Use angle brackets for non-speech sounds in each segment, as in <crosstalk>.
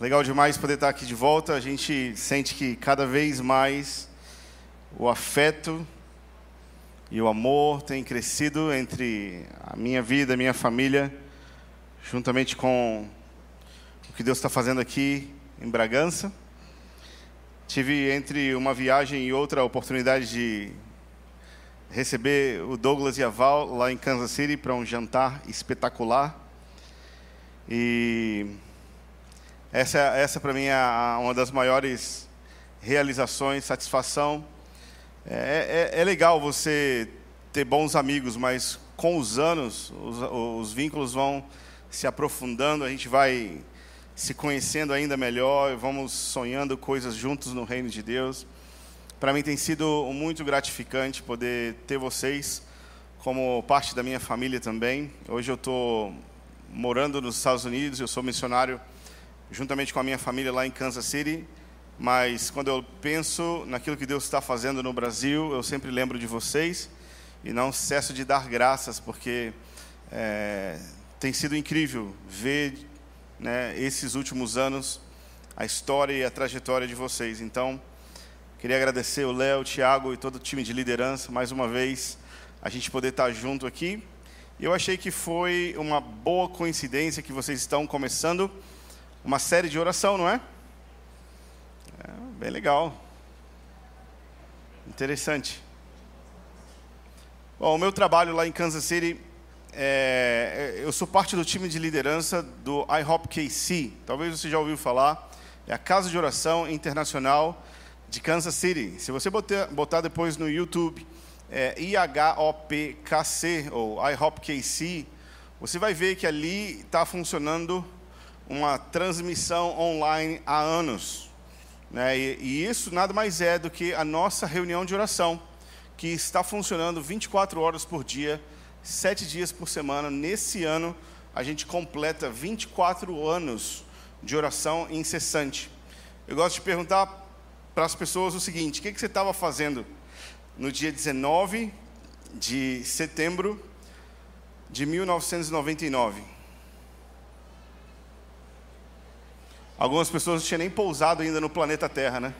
Legal demais poder estar aqui de volta. A gente sente que cada vez mais o afeto e o amor têm crescido entre a minha vida, a minha família, juntamente com o que Deus está fazendo aqui em Bragança. Tive entre uma viagem e outra a oportunidade de receber o Douglas e a Val lá em Kansas City para um jantar espetacular. E essa, essa para mim é uma das maiores realizações, satisfação. É, é, é, legal você ter bons amigos, mas com os anos os, os vínculos vão se aprofundando, a gente vai se conhecendo ainda melhor, vamos sonhando coisas juntos no reino de Deus. Para mim tem sido muito gratificante poder ter vocês como parte da minha família também. Hoje eu estou morando nos Estados Unidos, eu sou missionário juntamente com a minha família lá em Kansas City. Mas quando eu penso naquilo que Deus está fazendo no Brasil, eu sempre lembro de vocês e não cesso de dar graças, porque é, tem sido incrível ver né, esses últimos anos, a história e a trajetória de vocês. Então, queria agradecer o Léo, o Thiago e todo o time de liderança, mais uma vez, a gente poder estar junto aqui. Eu achei que foi uma boa coincidência que vocês estão começando uma série de oração, não é? é bem legal. Interessante. Bom, o meu trabalho lá em Kansas City é, é, eu sou parte do time de liderança do IHOP KC. Talvez você já ouviu falar. É a Casa de Oração Internacional de Kansas City. Se você botar, botar depois no YouTube é, IHOPKC ou IHOPKC, você vai ver que ali está funcionando uma transmissão online há anos. Né? E, e isso nada mais é do que a nossa reunião de oração, que está funcionando 24 horas por dia sete dias por semana. Nesse ano, a gente completa 24 anos de oração incessante. Eu gosto de perguntar para as pessoas o seguinte: o que, que você estava fazendo no dia 19 de setembro de 1999? Algumas pessoas não tinham nem pousado ainda no planeta Terra, né?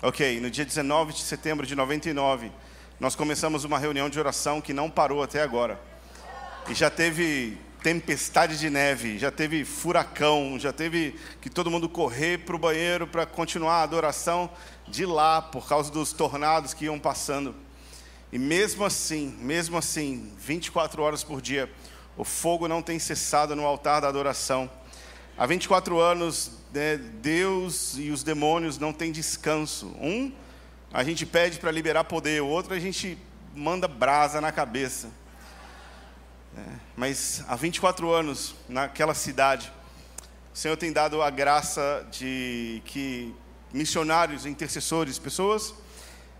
Ok, no dia 19 de setembro de 99, nós começamos uma reunião de oração que não parou até agora. E já teve tempestade de neve, já teve furacão, já teve que todo mundo correr para o banheiro para continuar a adoração de lá, por causa dos tornados que iam passando. E mesmo assim, mesmo assim, 24 horas por dia, o fogo não tem cessado no altar da adoração. Há 24 anos, né, Deus e os demônios não têm descanso. Um a gente pede para liberar poder, o outro a gente manda brasa na cabeça. É, mas há 24 anos, naquela cidade, o Senhor tem dado a graça de que missionários, intercessores, pessoas,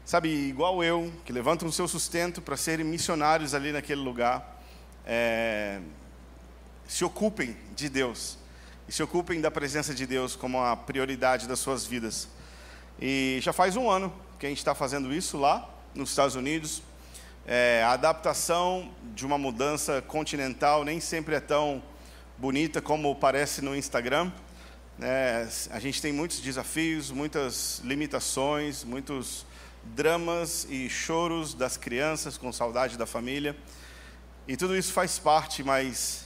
sabe, igual eu, que levantam o seu sustento para serem missionários ali naquele lugar, é, se ocupem de Deus e se ocupem da presença de Deus como a prioridade das suas vidas. E já faz um ano que a gente está fazendo isso lá nos Estados Unidos. É, a adaptação de uma mudança continental nem sempre é tão bonita como parece no Instagram. É, a gente tem muitos desafios, muitas limitações, muitos dramas e choros das crianças com saudade da família. E tudo isso faz parte, mas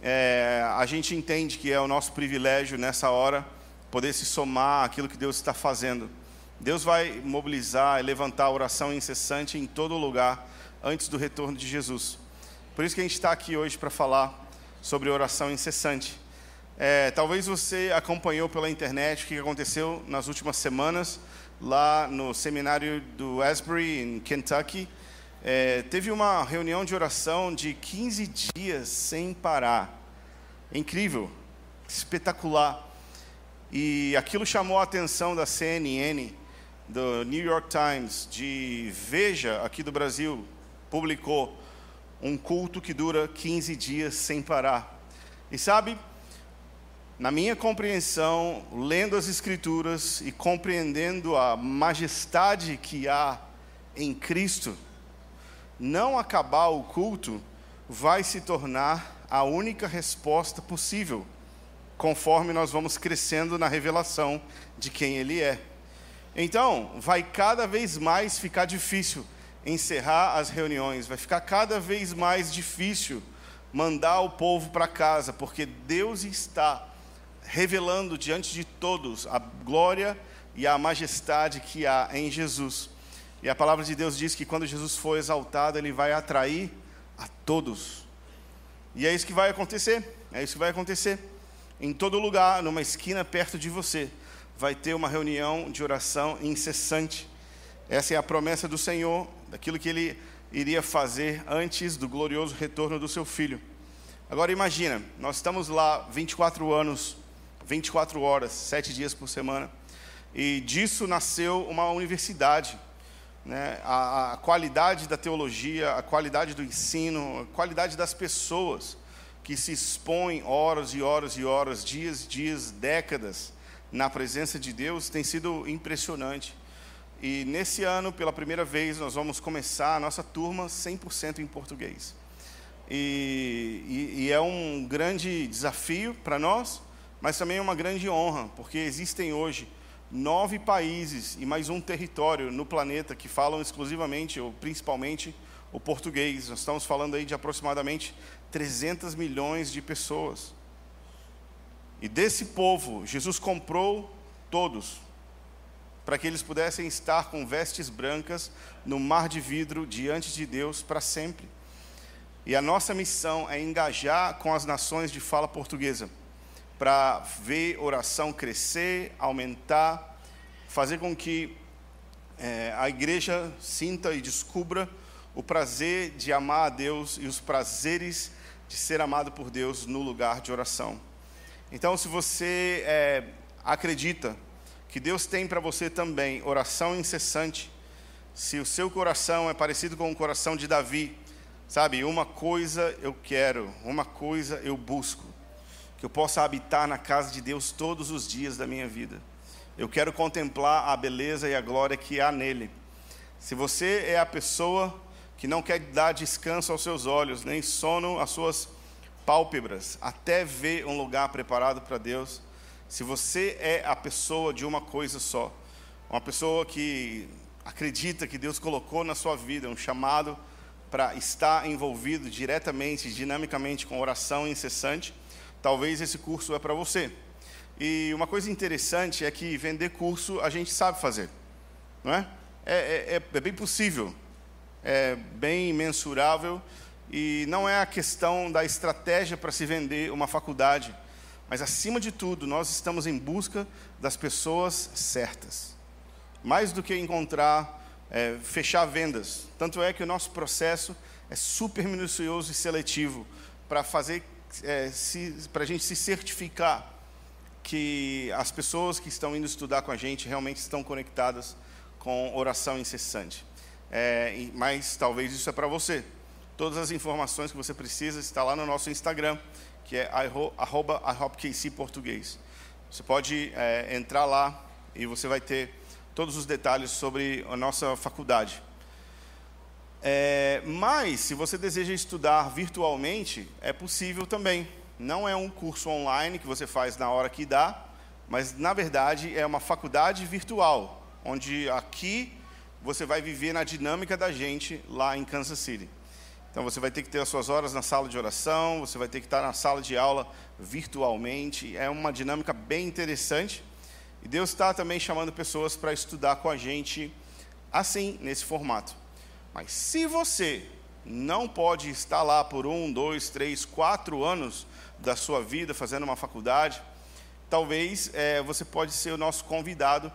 é, a gente entende que é o nosso privilégio nessa hora poder se somar àquilo que Deus está fazendo. Deus vai mobilizar e levantar a oração incessante em todo lugar antes do retorno de Jesus. Por isso que a gente está aqui hoje para falar sobre oração incessante. É, talvez você acompanhou pela internet o que aconteceu nas últimas semanas lá no seminário do Asbury, em Kentucky. É, teve uma reunião de oração de 15 dias sem parar. É incrível, espetacular. E aquilo chamou a atenção da CNN do New York Times, de Veja, aqui do Brasil, publicou um culto que dura 15 dias sem parar. E sabe, na minha compreensão, lendo as Escrituras e compreendendo a majestade que há em Cristo, não acabar o culto vai se tornar a única resposta possível, conforme nós vamos crescendo na revelação de quem Ele é. Então, vai cada vez mais ficar difícil encerrar as reuniões, vai ficar cada vez mais difícil mandar o povo para casa, porque Deus está revelando diante de todos a glória e a majestade que há em Jesus. E a palavra de Deus diz que quando Jesus for exaltado, ele vai atrair a todos. E é isso que vai acontecer. É isso que vai acontecer. Em todo lugar, numa esquina perto de você, vai ter uma reunião de oração incessante. Essa é a promessa do Senhor, daquilo que ele iria fazer antes do glorioso retorno do seu filho. Agora imagina, nós estamos lá 24 anos, 24 horas, 7 dias por semana, e disso nasceu uma universidade né, a, a, qualidade da teologia, a qualidade do ensino, a qualidade das pessoas que se expõem horas e horas e horas, dias e dias, décadas na presença de Deus tem sido impressionante. E nesse ano, pela primeira vez, nós vamos começar a nossa turma 100% em português. E, e, e é um grande desafio para nós, mas também é uma grande honra, porque existem hoje nove países e mais um território no planeta que falam exclusivamente ou principalmente o português. Nós estamos falando aí de aproximadamente 300 milhões de pessoas. E desse povo, Jesus comprou todos, para que eles pudessem estar com vestes brancas no mar de vidro diante de Deus para sempre. E a nossa missão é engajar com as nações de fala portuguesa para ver oração crescer, aumentar, fazer com que é, a igreja sinta e descubra o prazer de amar a Deus e os prazeres de ser amado por Deus no lugar de oração. Então, se você é, acredita que Deus tem para você também oração incessante, se o seu coração é parecido com o coração de Davi, sabe, uma coisa eu quero, uma coisa eu busco, que eu possa habitar na casa de Deus todos os dias da minha vida. Eu quero contemplar a beleza e a glória que há nele. Se você é a pessoa que não quer dar descanso aos seus olhos, nem sono às suas pálpebras, até ver um lugar preparado para Deus, se você é a pessoa de uma coisa só, uma pessoa que acredita que Deus colocou na sua vida um chamado para estar envolvido diretamente, dinamicamente com oração incessante, talvez esse curso é para você. E uma coisa interessante é que vender curso a gente sabe fazer, não é? É, é, é, é bem possível, é bem mensurável e não é a questão da estratégia para se vender uma faculdade, mas acima de tudo, nós estamos em busca das pessoas certas. Mais do que encontrar, é, fechar vendas. Tanto é que o nosso processo é super minucioso e seletivo para fazer é, para a gente se certificar que as pessoas que estão indo estudar com a gente realmente estão conectadas com oração incessante. É, mas talvez isso é para você. Todas as informações que você precisa está lá no nosso Instagram, que é arroba, português. Você pode é, entrar lá e você vai ter todos os detalhes sobre a nossa faculdade. É, mas, se você deseja estudar virtualmente, é possível também. Não é um curso online que você faz na hora que dá, mas, na verdade, é uma faculdade virtual, onde aqui você vai viver na dinâmica da gente lá em Kansas City. Então, você vai ter que ter as suas horas na sala de oração, você vai ter que estar na sala de aula virtualmente. É uma dinâmica bem interessante. E Deus está também chamando pessoas para estudar com a gente assim, nesse formato. Mas se você não pode estar lá por um, dois, três, quatro anos da sua vida fazendo uma faculdade, talvez é, você pode ser o nosso convidado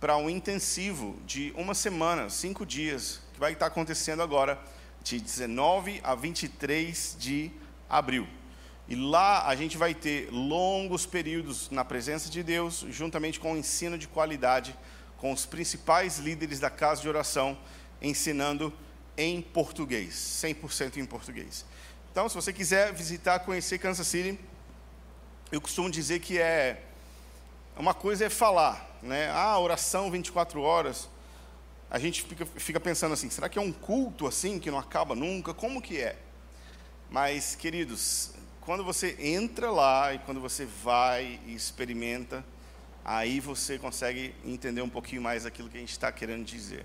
para um intensivo de uma semana, cinco dias, que vai estar acontecendo agora, de 19 a 23 de abril. E lá a gente vai ter longos períodos na presença de Deus, juntamente com o ensino de qualidade, com os principais líderes da casa de oração ensinando em português, 100% em português. Então, se você quiser visitar, conhecer Kansas City, eu costumo dizer que é uma coisa é falar, né? Ah, oração 24 horas. A gente fica, fica pensando assim, será que é um culto assim que não acaba nunca? Como que é? Mas, queridos, quando você entra lá e quando você vai e experimenta, aí você consegue entender um pouquinho mais aquilo que a gente está querendo dizer.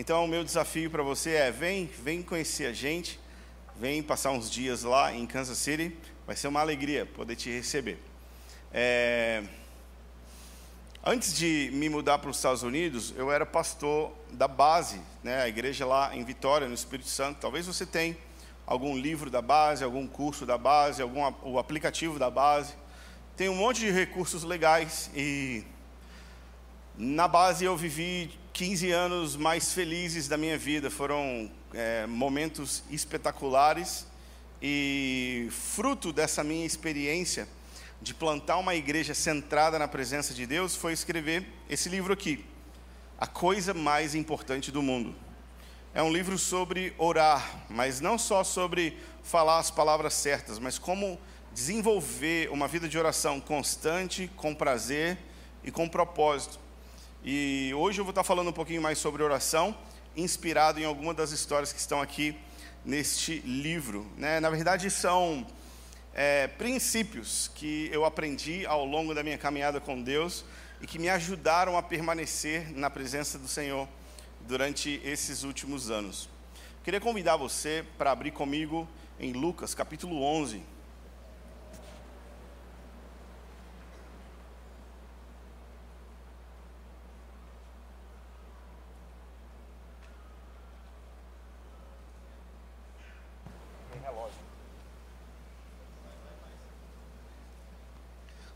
Então, o meu desafio para você é: vem, vem conhecer a gente, vem passar uns dias lá em Kansas City, vai ser uma alegria poder te receber. É... Antes de me mudar para os Estados Unidos, eu era pastor da base, né, a igreja lá em Vitória, no Espírito Santo. Talvez você tenha algum livro da base, algum curso da base, algum o aplicativo da base. Tem um monte de recursos legais e na base eu vivi 15 anos mais felizes da minha vida. Foram é, momentos espetaculares e fruto dessa minha experiência de plantar uma igreja centrada na presença de Deus foi escrever esse livro aqui, A Coisa Mais Importante do Mundo. É um livro sobre orar, mas não só sobre falar as palavras certas, mas como desenvolver uma vida de oração constante, com prazer e com propósito. E hoje eu vou estar falando um pouquinho mais sobre oração, inspirado em alguma das histórias que estão aqui neste livro. Né? Na verdade, são é, princípios que eu aprendi ao longo da minha caminhada com Deus e que me ajudaram a permanecer na presença do Senhor durante esses últimos anos. Queria convidar você para abrir comigo em Lucas capítulo 11.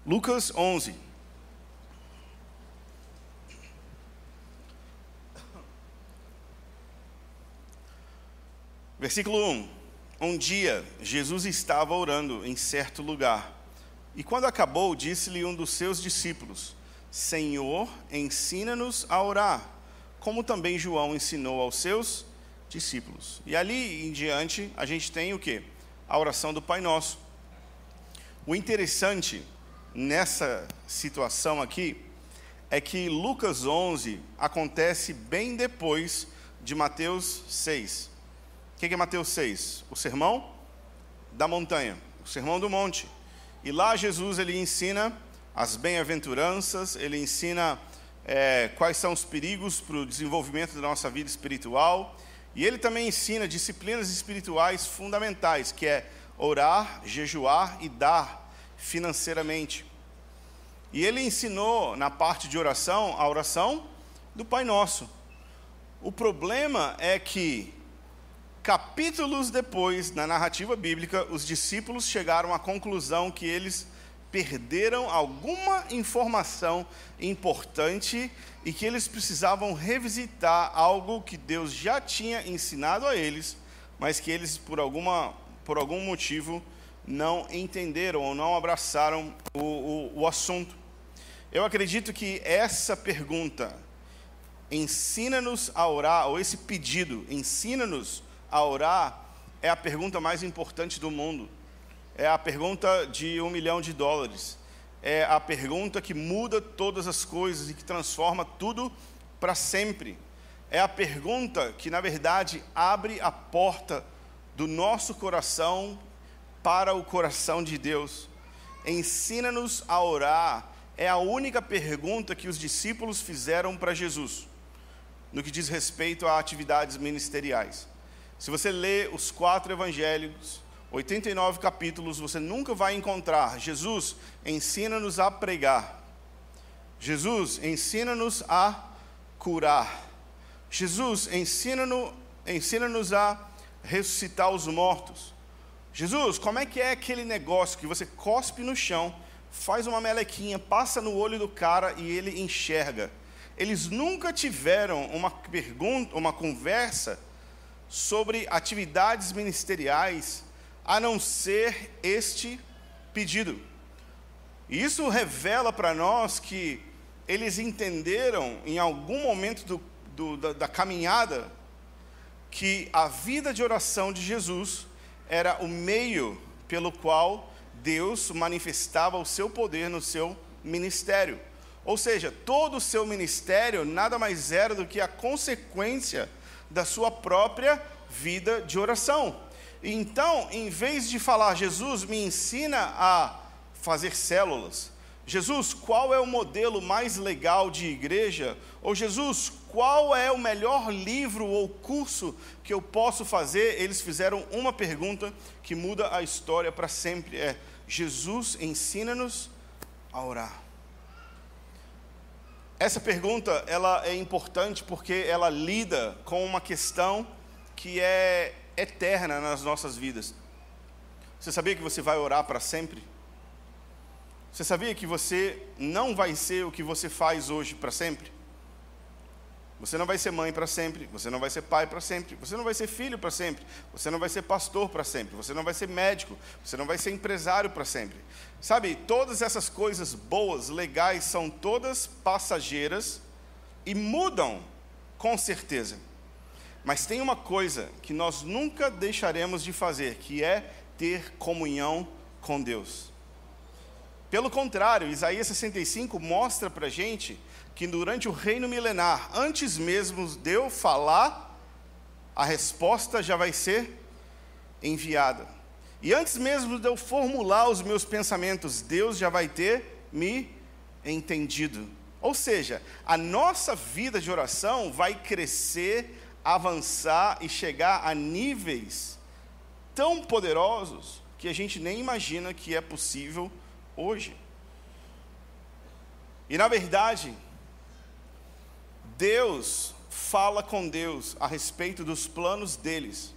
Lucas 11. Versículo 1: Um dia Jesus estava orando em certo lugar, e quando acabou, disse-lhe um dos seus discípulos: Senhor, ensina-nos a orar, como também João ensinou aos seus discípulos. E ali em diante, a gente tem o que? A oração do Pai Nosso. O interessante nessa situação aqui é que Lucas 11 acontece bem depois de Mateus 6. O que é Mateus 6? O sermão da montanha, o sermão do monte. E lá Jesus ele ensina as bem-aventuranças, ele ensina é, quais são os perigos para o desenvolvimento da nossa vida espiritual. E ele também ensina disciplinas espirituais fundamentais, que é orar, jejuar e dar financeiramente. E ele ensinou na parte de oração a oração do Pai Nosso. O problema é que, capítulos depois, na narrativa bíblica, os discípulos chegaram à conclusão que eles perderam alguma informação importante e que eles precisavam revisitar algo que Deus já tinha ensinado a eles, mas que eles, por, alguma, por algum motivo, não entenderam ou não abraçaram o, o, o assunto. Eu acredito que essa pergunta, ensina-nos a orar, ou esse pedido, ensina-nos a orar, é a pergunta mais importante do mundo. É a pergunta de um milhão de dólares. É a pergunta que muda todas as coisas e que transforma tudo para sempre. É a pergunta que, na verdade, abre a porta do nosso coração para o coração de Deus. Ensina-nos a orar é a única pergunta que os discípulos fizeram para Jesus, no que diz respeito a atividades ministeriais. Se você lê os quatro evangelhos, 89 capítulos, você nunca vai encontrar Jesus ensina-nos a pregar. Jesus ensina-nos a curar. Jesus ensina-nos ensina a ressuscitar os mortos. Jesus, como é que é aquele negócio que você cospe no chão, faz uma melequinha, passa no olho do cara e ele enxerga? Eles nunca tiveram uma pergunta, uma conversa sobre atividades ministeriais a não ser este pedido. E isso revela para nós que eles entenderam em algum momento do, do, da, da caminhada que a vida de oração de Jesus era o meio pelo qual Deus manifestava o seu poder no seu ministério. Ou seja, todo o seu ministério nada mais era do que a consequência da sua própria vida de oração. Então, em vez de falar, Jesus me ensina a fazer células, Jesus, qual é o modelo mais legal de igreja? Ou Jesus, qual é o melhor livro ou curso que eu posso fazer? Eles fizeram uma pergunta que muda a história para sempre: é Jesus ensina-nos a orar. Essa pergunta ela é importante porque ela lida com uma questão que é eterna nas nossas vidas. Você sabia que você vai orar para sempre? Você sabia que você não vai ser o que você faz hoje para sempre? Você não vai ser mãe para sempre, você não vai ser pai para sempre, você não vai ser filho para sempre, você não vai ser pastor para sempre, você não vai ser médico, você não vai ser empresário para sempre. Sabe, todas essas coisas boas, legais, são todas passageiras e mudam com certeza. Mas tem uma coisa que nós nunca deixaremos de fazer, que é ter comunhão com Deus. Pelo contrário, Isaías 65 mostra para a gente que durante o reino milenar, antes mesmo de eu falar, a resposta já vai ser enviada. E antes mesmo de eu formular os meus pensamentos, Deus já vai ter me entendido. Ou seja, a nossa vida de oração vai crescer, avançar e chegar a níveis tão poderosos que a gente nem imagina que é possível hoje. E na verdade, Deus fala com Deus a respeito dos planos deles,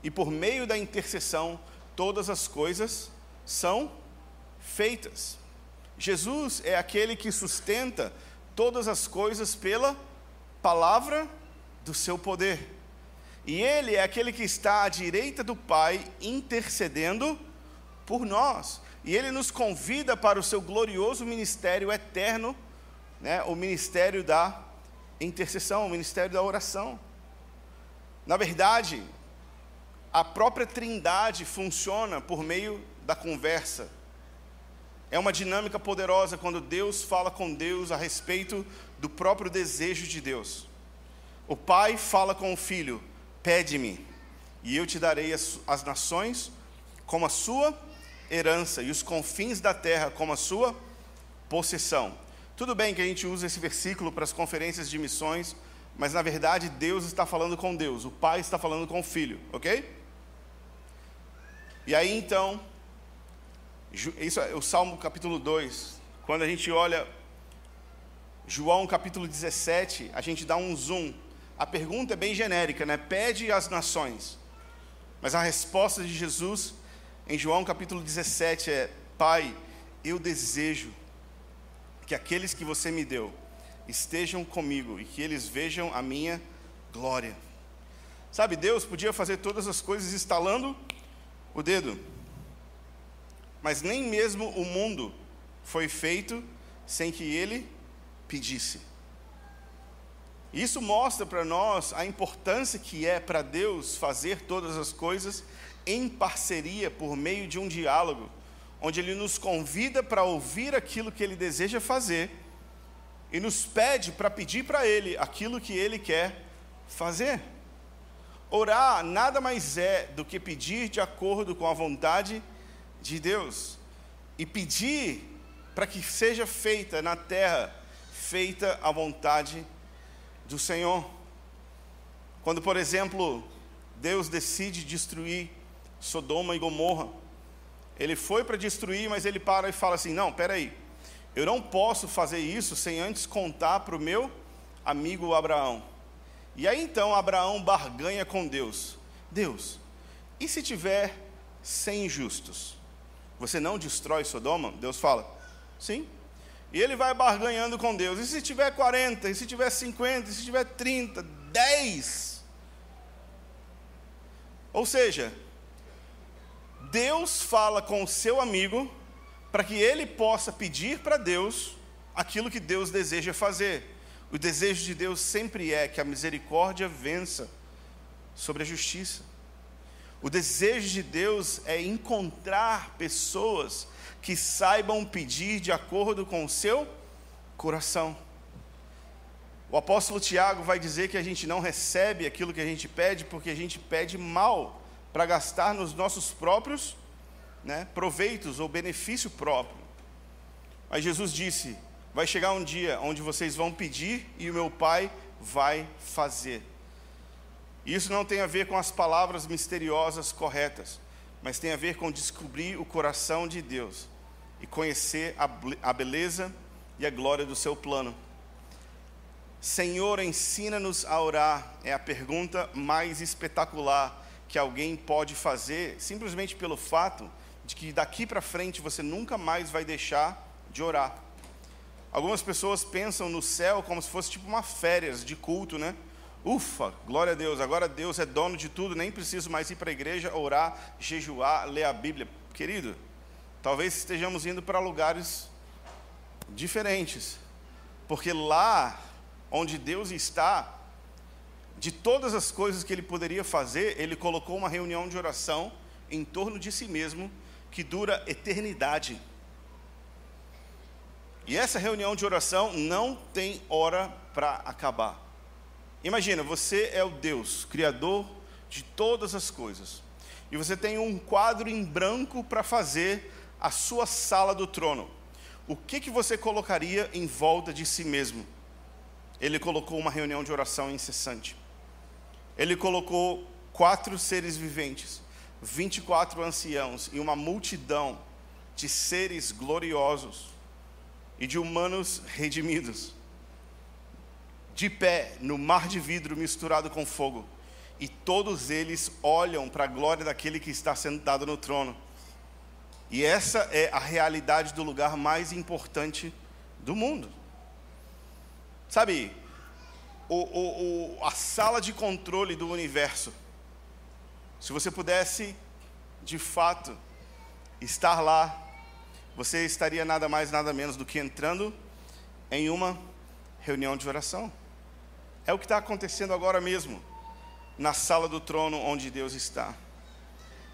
e por meio da intercessão, todas as coisas são feitas. Jesus é aquele que sustenta todas as coisas pela palavra do seu poder. E Ele é aquele que está à direita do Pai intercedendo por nós. E ele nos convida para o seu glorioso ministério eterno, né, o ministério da intercessão, o ministério da oração. Na verdade, a própria Trindade funciona por meio da conversa. É uma dinâmica poderosa quando Deus fala com Deus a respeito do próprio desejo de Deus. O Pai fala com o Filho: Pede-me, e eu te darei as, as nações como a sua herança e os confins da terra como a sua possessão. Tudo bem que a gente usa esse versículo para as conferências de missões, mas na verdade Deus está falando com Deus, o Pai está falando com o Filho, ok? E aí então, isso é o Salmo capítulo 2, quando a gente olha João capítulo 17, a gente dá um zoom. A pergunta é bem genérica, né? Pede às nações. Mas a resposta de Jesus em João capítulo 17 é: Pai, eu desejo que aqueles que você me deu estejam comigo e que eles vejam a minha glória. Sabe, Deus podia fazer todas as coisas estalando o dedo, mas nem mesmo o mundo foi feito sem que ele pedisse. Isso mostra para nós a importância que é para Deus fazer todas as coisas em parceria por meio de um diálogo, onde ele nos convida para ouvir aquilo que ele deseja fazer e nos pede para pedir para ele aquilo que ele quer fazer. Orar nada mais é do que pedir de acordo com a vontade de Deus e pedir para que seja feita na terra, feita a vontade do Senhor. Quando, por exemplo, Deus decide destruir Sodoma e Gomorra. Ele foi para destruir, mas ele para e fala assim: Não, peraí, eu não posso fazer isso sem antes contar para o meu amigo Abraão. E aí então Abraão barganha com Deus: Deus, e se tiver cem justos? Você não destrói Sodoma? Deus fala: Sim. E ele vai barganhando com Deus: E se tiver 40? E se tiver 50? E se tiver 30? 10? Ou seja, Deus fala com o seu amigo para que ele possa pedir para Deus aquilo que Deus deseja fazer. O desejo de Deus sempre é que a misericórdia vença sobre a justiça. O desejo de Deus é encontrar pessoas que saibam pedir de acordo com o seu coração. O apóstolo Tiago vai dizer que a gente não recebe aquilo que a gente pede porque a gente pede mal para gastar nos nossos próprios né, proveitos ou benefício próprio. Mas Jesus disse: vai chegar um dia onde vocês vão pedir e o meu Pai vai fazer. Isso não tem a ver com as palavras misteriosas corretas, mas tem a ver com descobrir o coração de Deus e conhecer a beleza e a glória do seu plano. Senhor, ensina-nos a orar é a pergunta mais espetacular que alguém pode fazer, simplesmente pelo fato de que daqui para frente você nunca mais vai deixar de orar. Algumas pessoas pensam no céu como se fosse tipo uma férias de culto, né? Ufa, glória a Deus, agora Deus é dono de tudo, nem preciso mais ir para a igreja, orar, jejuar, ler a Bíblia. Querido, talvez estejamos indo para lugares diferentes, porque lá onde Deus está, de todas as coisas que ele poderia fazer, ele colocou uma reunião de oração em torno de si mesmo que dura eternidade. E essa reunião de oração não tem hora para acabar. Imagina, você é o Deus, criador de todas as coisas. E você tem um quadro em branco para fazer a sua sala do trono. O que, que você colocaria em volta de si mesmo? Ele colocou uma reunião de oração incessante. Ele colocou quatro seres viventes, 24 anciãos e uma multidão de seres gloriosos e de humanos redimidos, de pé no mar de vidro misturado com fogo, e todos eles olham para a glória daquele que está sentado no trono. E essa é a realidade do lugar mais importante do mundo. Sabe, o, o, o, a sala de controle do universo, se você pudesse, de fato, estar lá você estaria nada mais, nada menos do que entrando em uma reunião de oração. É o que está acontecendo agora mesmo, na sala do trono onde Deus está.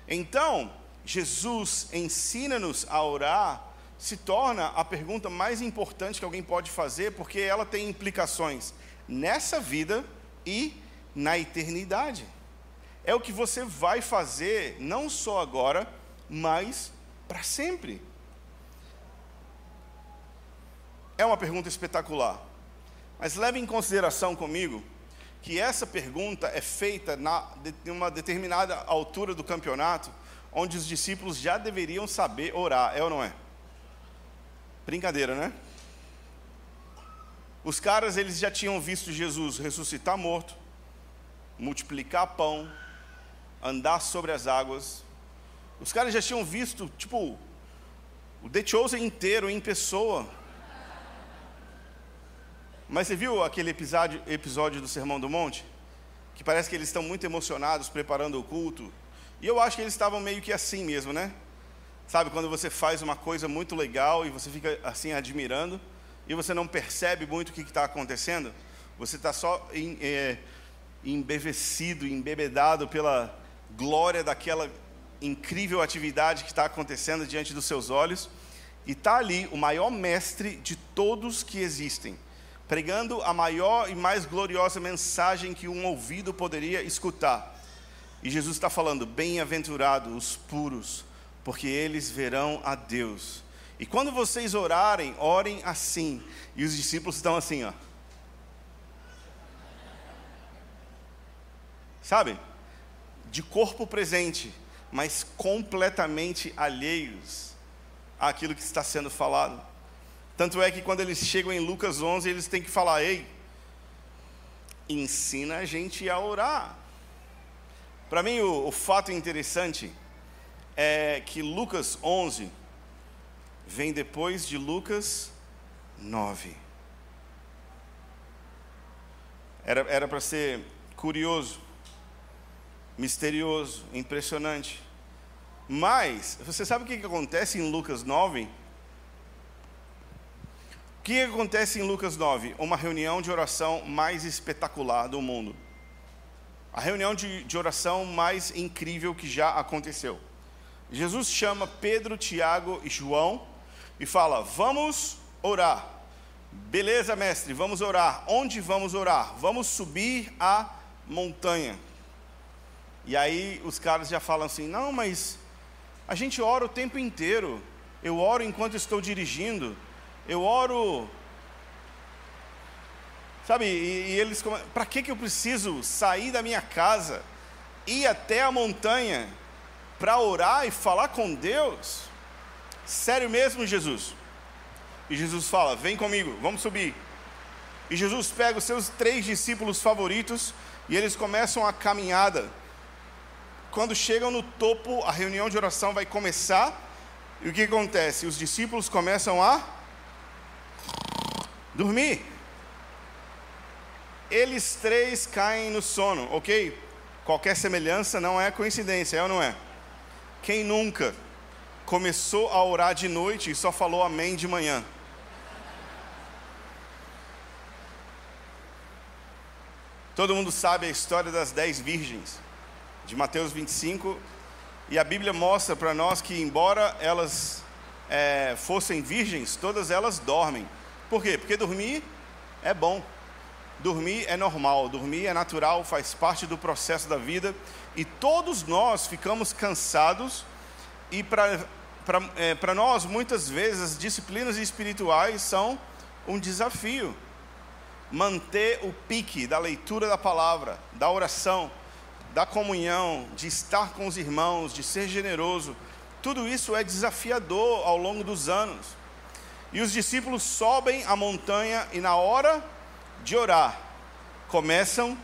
Então, Jesus ensina-nos a orar, se torna a pergunta mais importante que alguém pode fazer, porque ela tem implicações nessa vida e na eternidade. É o que você vai fazer, não só agora, mas para sempre. É uma pergunta espetacular. Mas leve em consideração comigo que essa pergunta é feita na, em uma determinada altura do campeonato, onde os discípulos já deveriam saber orar, é ou não é? Brincadeira, né? Os caras eles já tinham visto Jesus ressuscitar morto, multiplicar pão, andar sobre as águas. Os caras já tinham visto, tipo, o The Chosen inteiro em pessoa. Mas você viu aquele episódio, episódio do Sermão do Monte? Que parece que eles estão muito emocionados preparando o culto. E eu acho que eles estavam meio que assim mesmo, né? Sabe, quando você faz uma coisa muito legal e você fica assim admirando, e você não percebe muito o que está acontecendo, você está só em, é, embevecido, embebedado pela glória daquela incrível atividade que está acontecendo diante dos seus olhos, e está ali o maior mestre de todos que existem pregando a maior e mais gloriosa mensagem que um ouvido poderia escutar. E Jesus está falando: bem-aventurados os puros, porque eles verão a Deus. E quando vocês orarem, orem assim. E os discípulos estão assim, ó. Sabe? De corpo presente, mas completamente alheios àquilo que está sendo falado. Tanto é que quando eles chegam em Lucas 11, eles têm que falar: ei, ensina a gente a orar. Para mim, o, o fato interessante é que Lucas 11 vem depois de Lucas 9. Era para ser curioso, misterioso, impressionante. Mas, você sabe o que, que acontece em Lucas 9? O que acontece em Lucas 9? Uma reunião de oração mais espetacular do mundo. A reunião de, de oração mais incrível que já aconteceu. Jesus chama Pedro, Tiago e João e fala: Vamos orar. Beleza, mestre, vamos orar. Onde vamos orar? Vamos subir a montanha. E aí os caras já falam assim: não, mas a gente ora o tempo inteiro. Eu oro enquanto estou dirigindo. Eu oro. Sabe, e, e eles. Para que, que eu preciso sair da minha casa, ir até a montanha, para orar e falar com Deus? Sério mesmo, Jesus? E Jesus fala: Vem comigo, vamos subir. E Jesus pega os seus três discípulos favoritos e eles começam a caminhada. Quando chegam no topo, a reunião de oração vai começar. E o que acontece? Os discípulos começam a dormir. Eles três caem no sono, ok? Qualquer semelhança não é coincidência, é ou não é? Quem nunca começou a orar de noite e só falou amém de manhã? Todo mundo sabe a história das dez virgens, de Mateus 25, e a Bíblia mostra para nós que, embora elas é, fossem virgens, todas elas dormem. Por quê? Porque dormir é bom, dormir é normal, dormir é natural, faz parte do processo da vida, e todos nós ficamos cansados, e para é, nós, muitas vezes, as disciplinas espirituais são um desafio manter o pique da leitura da palavra, da oração, da comunhão, de estar com os irmãos, de ser generoso, tudo isso é desafiador ao longo dos anos. E os discípulos sobem a montanha e, na hora de orar, começam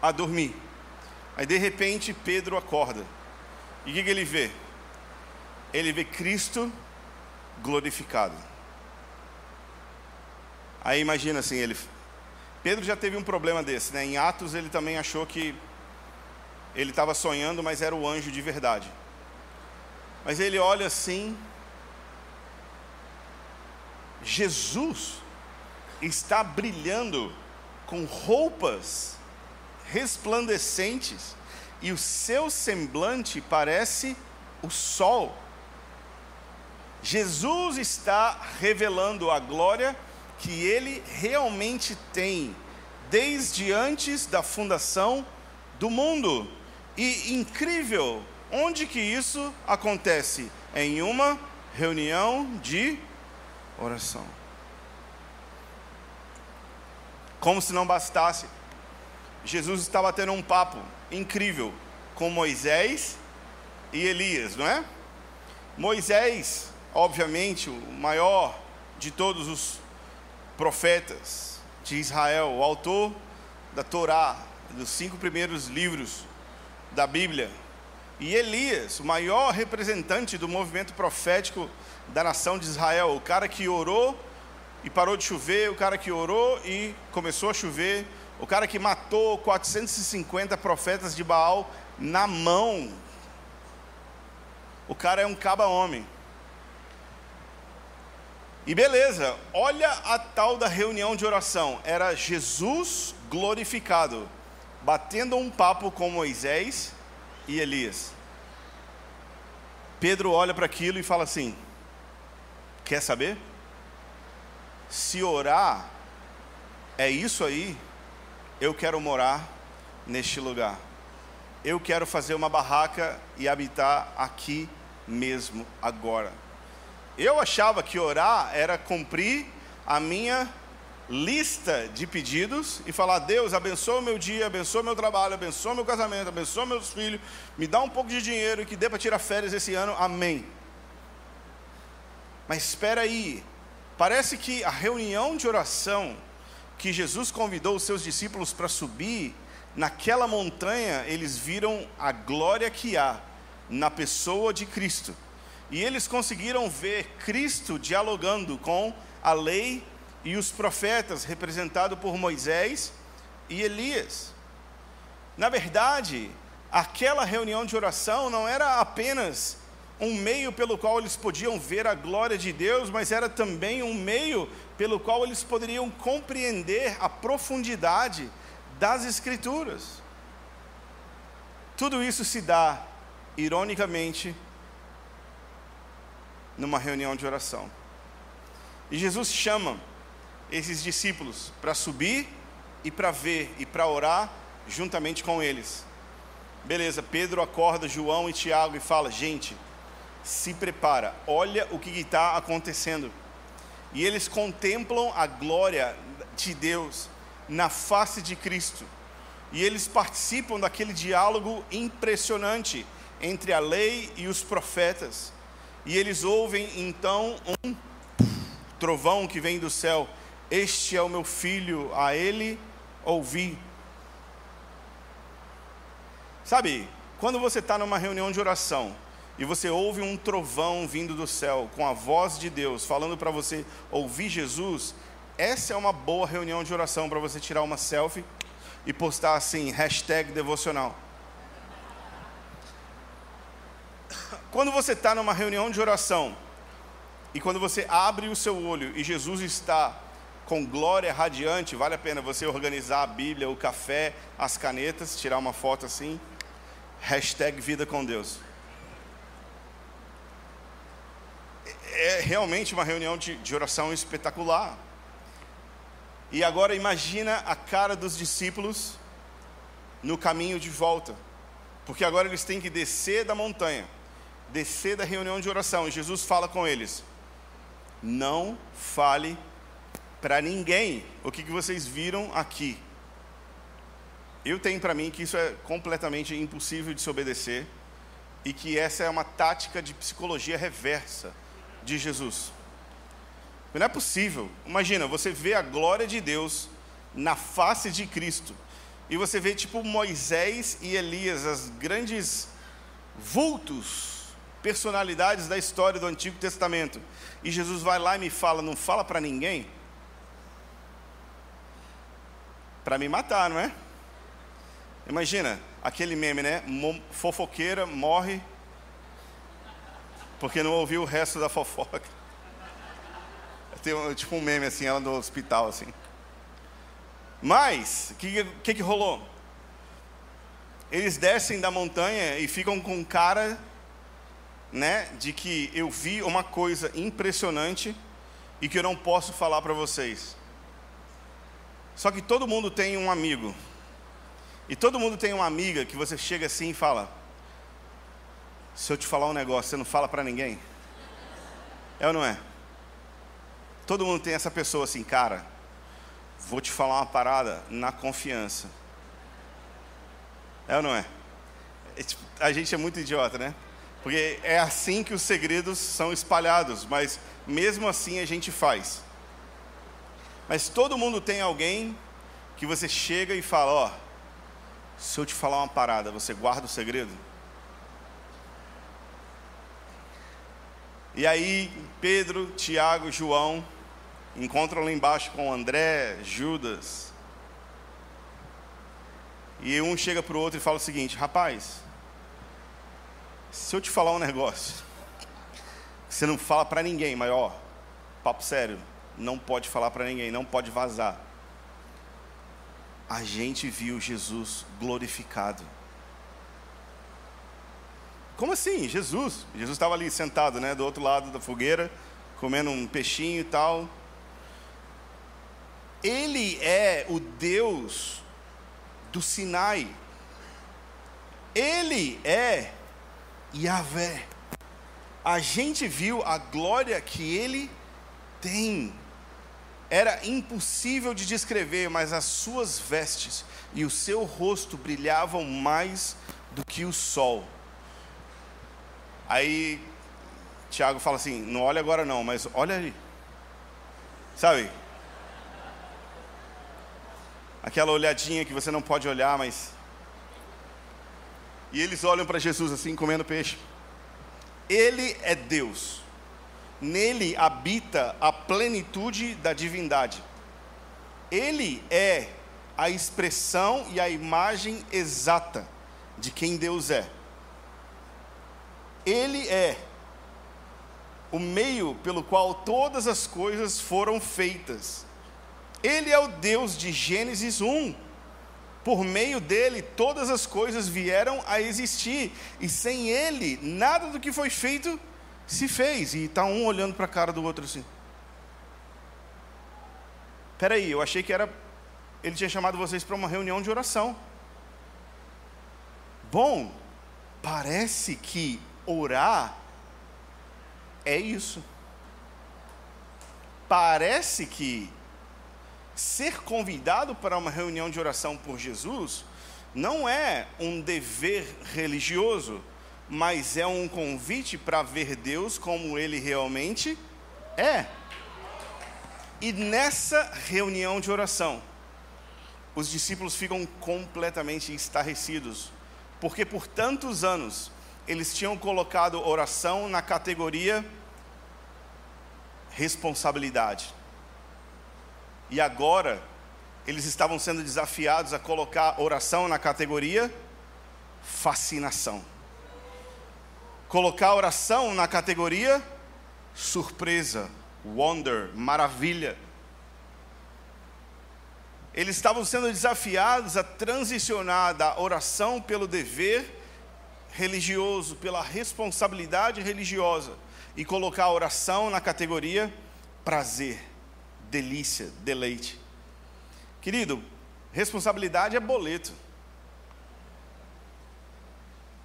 a dormir. Aí, de repente, Pedro acorda. E o que, que ele vê? Ele vê Cristo glorificado. Aí imagina assim, ele Pedro já teve um problema desse, né? Em Atos ele também achou que ele estava sonhando, mas era o anjo de verdade. Mas ele olha assim, Jesus está brilhando com roupas resplandecentes e o seu semblante parece o sol. Jesus está revelando a glória que ele realmente tem desde antes da fundação do mundo. E incrível, onde que isso acontece? Em uma reunião de oração. Como se não bastasse, Jesus estava tendo um papo incrível com Moisés e Elias, não é? Moisés, obviamente, o maior de todos os profetas de Israel, o autor da Torá, dos cinco primeiros livros da Bíblia, e Elias, o maior representante do movimento profético da nação de Israel, o cara que orou e parou de chover, o cara que orou e começou a chover, o cara que matou 450 profetas de Baal na mão. O cara é um caba-homem. E beleza, olha a tal da reunião de oração. Era Jesus glorificado, batendo um papo com Moisés e Elias. Pedro olha para aquilo e fala assim: Quer saber? Se orar é isso aí, eu quero morar neste lugar. Eu quero fazer uma barraca e habitar aqui mesmo, agora. Eu achava que orar era cumprir a minha lista de pedidos e falar: Deus, abençoa o meu dia, abençoa meu trabalho, abençoa meu casamento, abençoa meus filhos, me dá um pouco de dinheiro que dê para tirar férias esse ano, amém. Mas espera aí, parece que a reunião de oração que Jesus convidou os seus discípulos para subir, naquela montanha eles viram a glória que há na pessoa de Cristo. E eles conseguiram ver Cristo dialogando com a lei e os profetas, representado por Moisés e Elias. Na verdade, aquela reunião de oração não era apenas um meio pelo qual eles podiam ver a glória de Deus, mas era também um meio pelo qual eles poderiam compreender a profundidade das Escrituras. Tudo isso se dá, ironicamente, numa reunião de oração. E Jesus chama esses discípulos para subir e para ver e para orar juntamente com eles. Beleza, Pedro acorda João e Tiago e fala: gente, se prepara, olha o que está acontecendo. E eles contemplam a glória de Deus na face de Cristo. E eles participam daquele diálogo impressionante entre a lei e os profetas. E eles ouvem então um trovão que vem do céu: Este é o meu filho, a ele ouvi. Sabe, quando você está numa reunião de oração e você ouve um trovão vindo do céu com a voz de Deus falando para você ouvir Jesus, essa é uma boa reunião de oração para você tirar uma selfie e postar assim, hashtag devocional. Quando você está numa reunião de oração e quando você abre o seu olho e Jesus está com glória radiante, vale a pena você organizar a Bíblia, o café, as canetas, tirar uma foto assim, hashtag vida com Deus. É realmente uma reunião de, de oração espetacular. E agora imagina a cara dos discípulos no caminho de volta, porque agora eles têm que descer da montanha descer da reunião de oração e Jesus fala com eles: Não fale para ninguém o que, que vocês viram aqui. Eu tenho para mim que isso é completamente impossível de se obedecer e que essa é uma tática de psicologia reversa de Jesus. Não é possível. Imagina, você vê a glória de Deus na face de Cristo e você vê tipo Moisés e Elias, as grandes vultos personalidades da história do Antigo Testamento. E Jesus vai lá e me fala, não fala para ninguém? Para me matar, não é? Imagina, aquele meme, né? Fofoqueira morre porque não ouviu o resto da fofoca. <laughs> Tem tipo um meme assim, ela no hospital assim. Mas, o que, que, que rolou? Eles descem da montanha e ficam com cara né, de que eu vi uma coisa impressionante e que eu não posso falar para vocês. Só que todo mundo tem um amigo. E todo mundo tem uma amiga que você chega assim e fala: Se eu te falar um negócio, você não fala para ninguém? É ou não é? Todo mundo tem essa pessoa assim, cara, vou te falar uma parada na confiança. É ou não é? é tipo, a gente é muito idiota, né? Porque é assim que os segredos são espalhados, mas mesmo assim a gente faz. Mas todo mundo tem alguém que você chega e fala: Ó, oh, se eu te falar uma parada, você guarda o segredo? E aí, Pedro, Tiago, João encontram lá embaixo com André, Judas. E um chega para o outro e fala o seguinte: Rapaz, se eu te falar um negócio, você não fala para ninguém, mas ó, papo sério, não pode falar para ninguém, não pode vazar. A gente viu Jesus glorificado. Como assim? Jesus. Jesus estava ali sentado, né, do outro lado da fogueira, comendo um peixinho e tal. Ele é o Deus do Sinai. Ele é Yahvé. A gente viu a glória que ele tem. Era impossível de descrever, mas as suas vestes e o seu rosto brilhavam mais do que o sol. Aí Tiago fala assim: não olha agora não, mas olha ali. Sabe? Aquela olhadinha que você não pode olhar, mas e eles olham para Jesus assim, comendo peixe. Ele é Deus. Nele habita a plenitude da divindade. Ele é a expressão e a imagem exata de quem Deus é. Ele é o meio pelo qual todas as coisas foram feitas. Ele é o Deus de Gênesis 1 por meio dele, todas as coisas vieram a existir, e sem ele, nada do que foi feito se fez. E está um olhando para a cara do outro assim. Espera aí, eu achei que era. Ele tinha chamado vocês para uma reunião de oração. Bom, parece que orar é isso. Parece que ser convidado para uma reunião de oração por Jesus não é um dever religioso, mas é um convite para ver Deus como ele realmente é. E nessa reunião de oração, os discípulos ficam completamente estarrecidos, porque por tantos anos eles tinham colocado oração na categoria responsabilidade. E agora eles estavam sendo desafiados a colocar oração na categoria fascinação. Colocar oração na categoria surpresa, wonder, maravilha. Eles estavam sendo desafiados a transicionar da oração pelo dever religioso, pela responsabilidade religiosa e colocar a oração na categoria prazer, delícia, deleite. Querido, responsabilidade é boleto.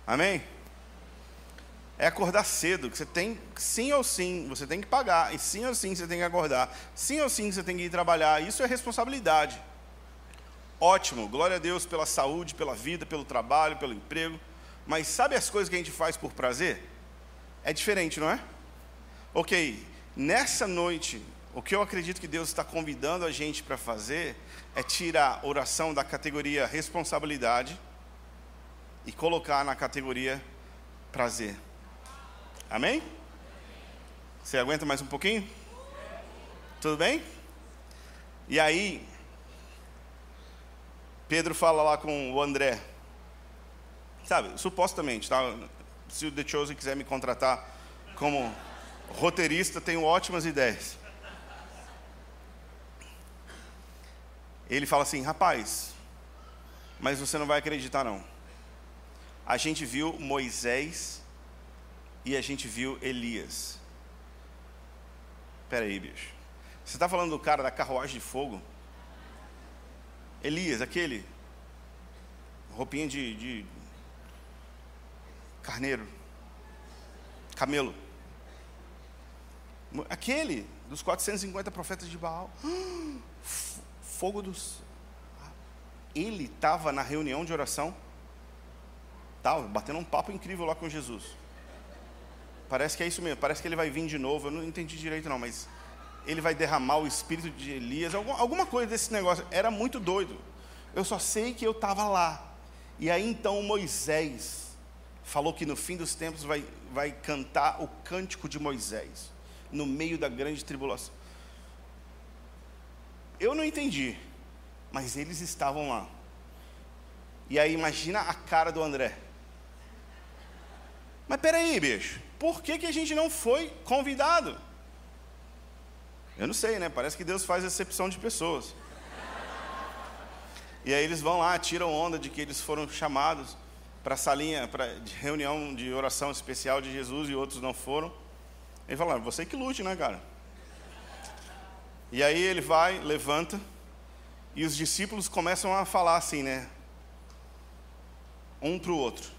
Amém? É acordar cedo, que você tem sim ou sim, você tem que pagar, e sim ou sim você tem que acordar, sim ou sim você tem que ir trabalhar, isso é responsabilidade. Ótimo, glória a Deus pela saúde, pela vida, pelo trabalho, pelo emprego, mas sabe as coisas que a gente faz por prazer? É diferente, não é? Ok, nessa noite, o que eu acredito que Deus está convidando a gente para fazer é tirar oração da categoria responsabilidade e colocar na categoria prazer. Amém? Você aguenta mais um pouquinho? Tudo bem? E aí, Pedro fala lá com o André. Sabe, supostamente, tá? Se o The Chosen quiser me contratar como roteirista, tenho ótimas ideias. Ele fala assim: rapaz, mas você não vai acreditar, não. A gente viu Moisés e a gente viu Elias. Espera aí, bicho. Você está falando do cara da carruagem de fogo? Elias, aquele. Roupinha de, de carneiro. Camelo. Aquele dos 450 profetas de Baal. <gasps> fogo dos. Ele estava na reunião de oração, estava batendo um papo incrível lá com Jesus. Parece que é isso mesmo, parece que ele vai vir de novo. Eu não entendi direito, não, mas ele vai derramar o espírito de Elias, alguma coisa desse negócio. Era muito doido. Eu só sei que eu estava lá. E aí então Moisés falou que no fim dos tempos vai, vai cantar o cântico de Moisés, no meio da grande tribulação. Eu não entendi, mas eles estavam lá. E aí imagina a cara do André. Mas peraí, bicho, por que, que a gente não foi convidado? Eu não sei, né? Parece que Deus faz exceção de pessoas. E aí eles vão lá, tiram onda de que eles foram chamados para a salinha pra, de reunião de oração especial de Jesus e outros não foram. Ele fala, você que lute, né, cara? E aí ele vai, levanta, e os discípulos começam a falar assim, né? Um para o outro.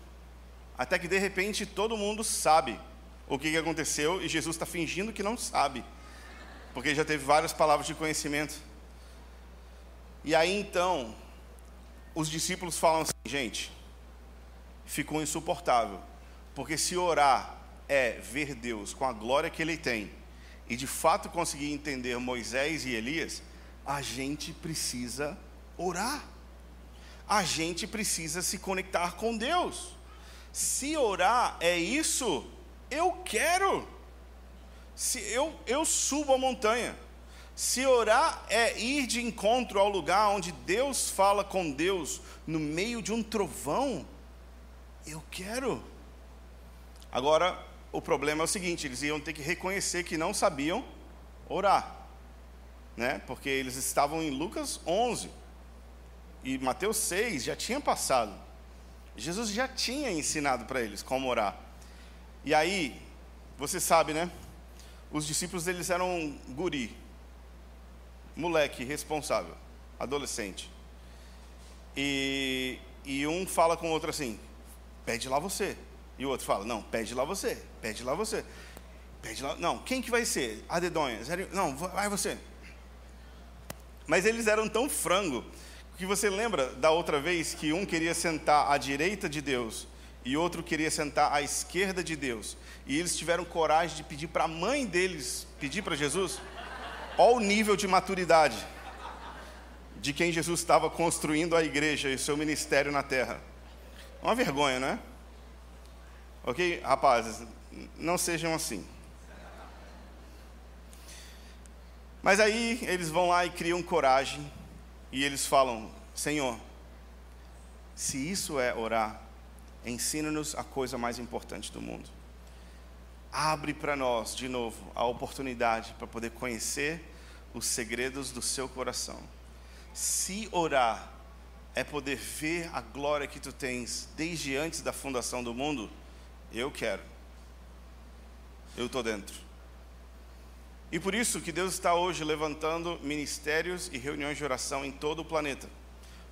Até que de repente todo mundo sabe o que, que aconteceu e Jesus está fingindo que não sabe, porque já teve várias palavras de conhecimento. E aí então, os discípulos falam assim, gente, ficou insuportável, porque se orar é ver Deus com a glória que Ele tem, e de fato conseguir entender Moisés e Elias, a gente precisa orar. A gente precisa se conectar com Deus. Se orar é isso, eu quero. Se eu, eu subo a montanha. Se orar é ir de encontro ao lugar onde Deus fala com Deus no meio de um trovão, eu quero. Agora, o problema é o seguinte: eles iam ter que reconhecer que não sabiam orar, né? porque eles estavam em Lucas 11 e Mateus 6 já tinha passado. Jesus já tinha ensinado para eles como orar. E aí, você sabe, né? Os discípulos deles eram guri, moleque responsável, adolescente. E, e um fala com o outro assim: pede lá você. E o outro fala, não, pede lá você, pede lá você. Pede lá, não, quem que vai ser? A dedonha. Não, vai você. Mas eles eram tão frango que você lembra da outra vez que um queria sentar à direita de Deus e outro queria sentar à esquerda de Deus. E eles tiveram coragem de pedir para a mãe deles pedir para Jesus. Olha o nível de maturidade de quem Jesus estava construindo a igreja e o seu ministério na terra. Uma vergonha, não é? Ok, rapazes, não sejam assim. Mas aí eles vão lá e criam coragem e eles falam: Senhor, se isso é orar, ensina-nos a coisa mais importante do mundo. Abre para nós, de novo, a oportunidade para poder conhecer os segredos do seu coração. Se orar é poder ver a glória que tu tens desde antes da fundação do mundo, eu quero. Eu estou dentro. E por isso que Deus está hoje levantando ministérios e reuniões de oração em todo o planeta.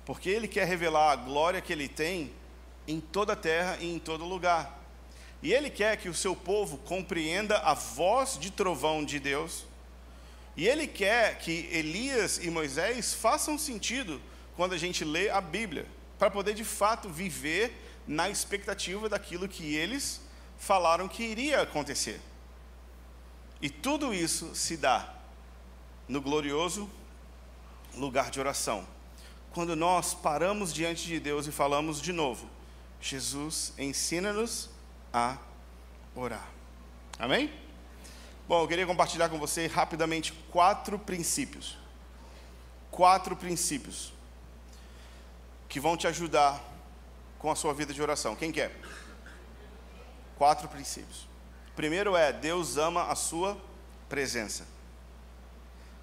Porque Ele quer revelar a glória que Ele tem em toda a terra e em todo lugar. E Ele quer que o seu povo compreenda a voz de trovão de Deus. E Ele quer que Elias e Moisés façam sentido quando a gente lê a Bíblia, para poder de fato viver na expectativa daquilo que eles falaram que iria acontecer. E tudo isso se dá no glorioso lugar de oração. Quando nós paramos diante de Deus e falamos de novo: Jesus, ensina-nos a orar. Amém? Bom, eu queria compartilhar com você rapidamente quatro princípios. Quatro princípios que vão te ajudar com a sua vida de oração. Quem quer? Quatro princípios. Primeiro é, Deus ama a sua presença.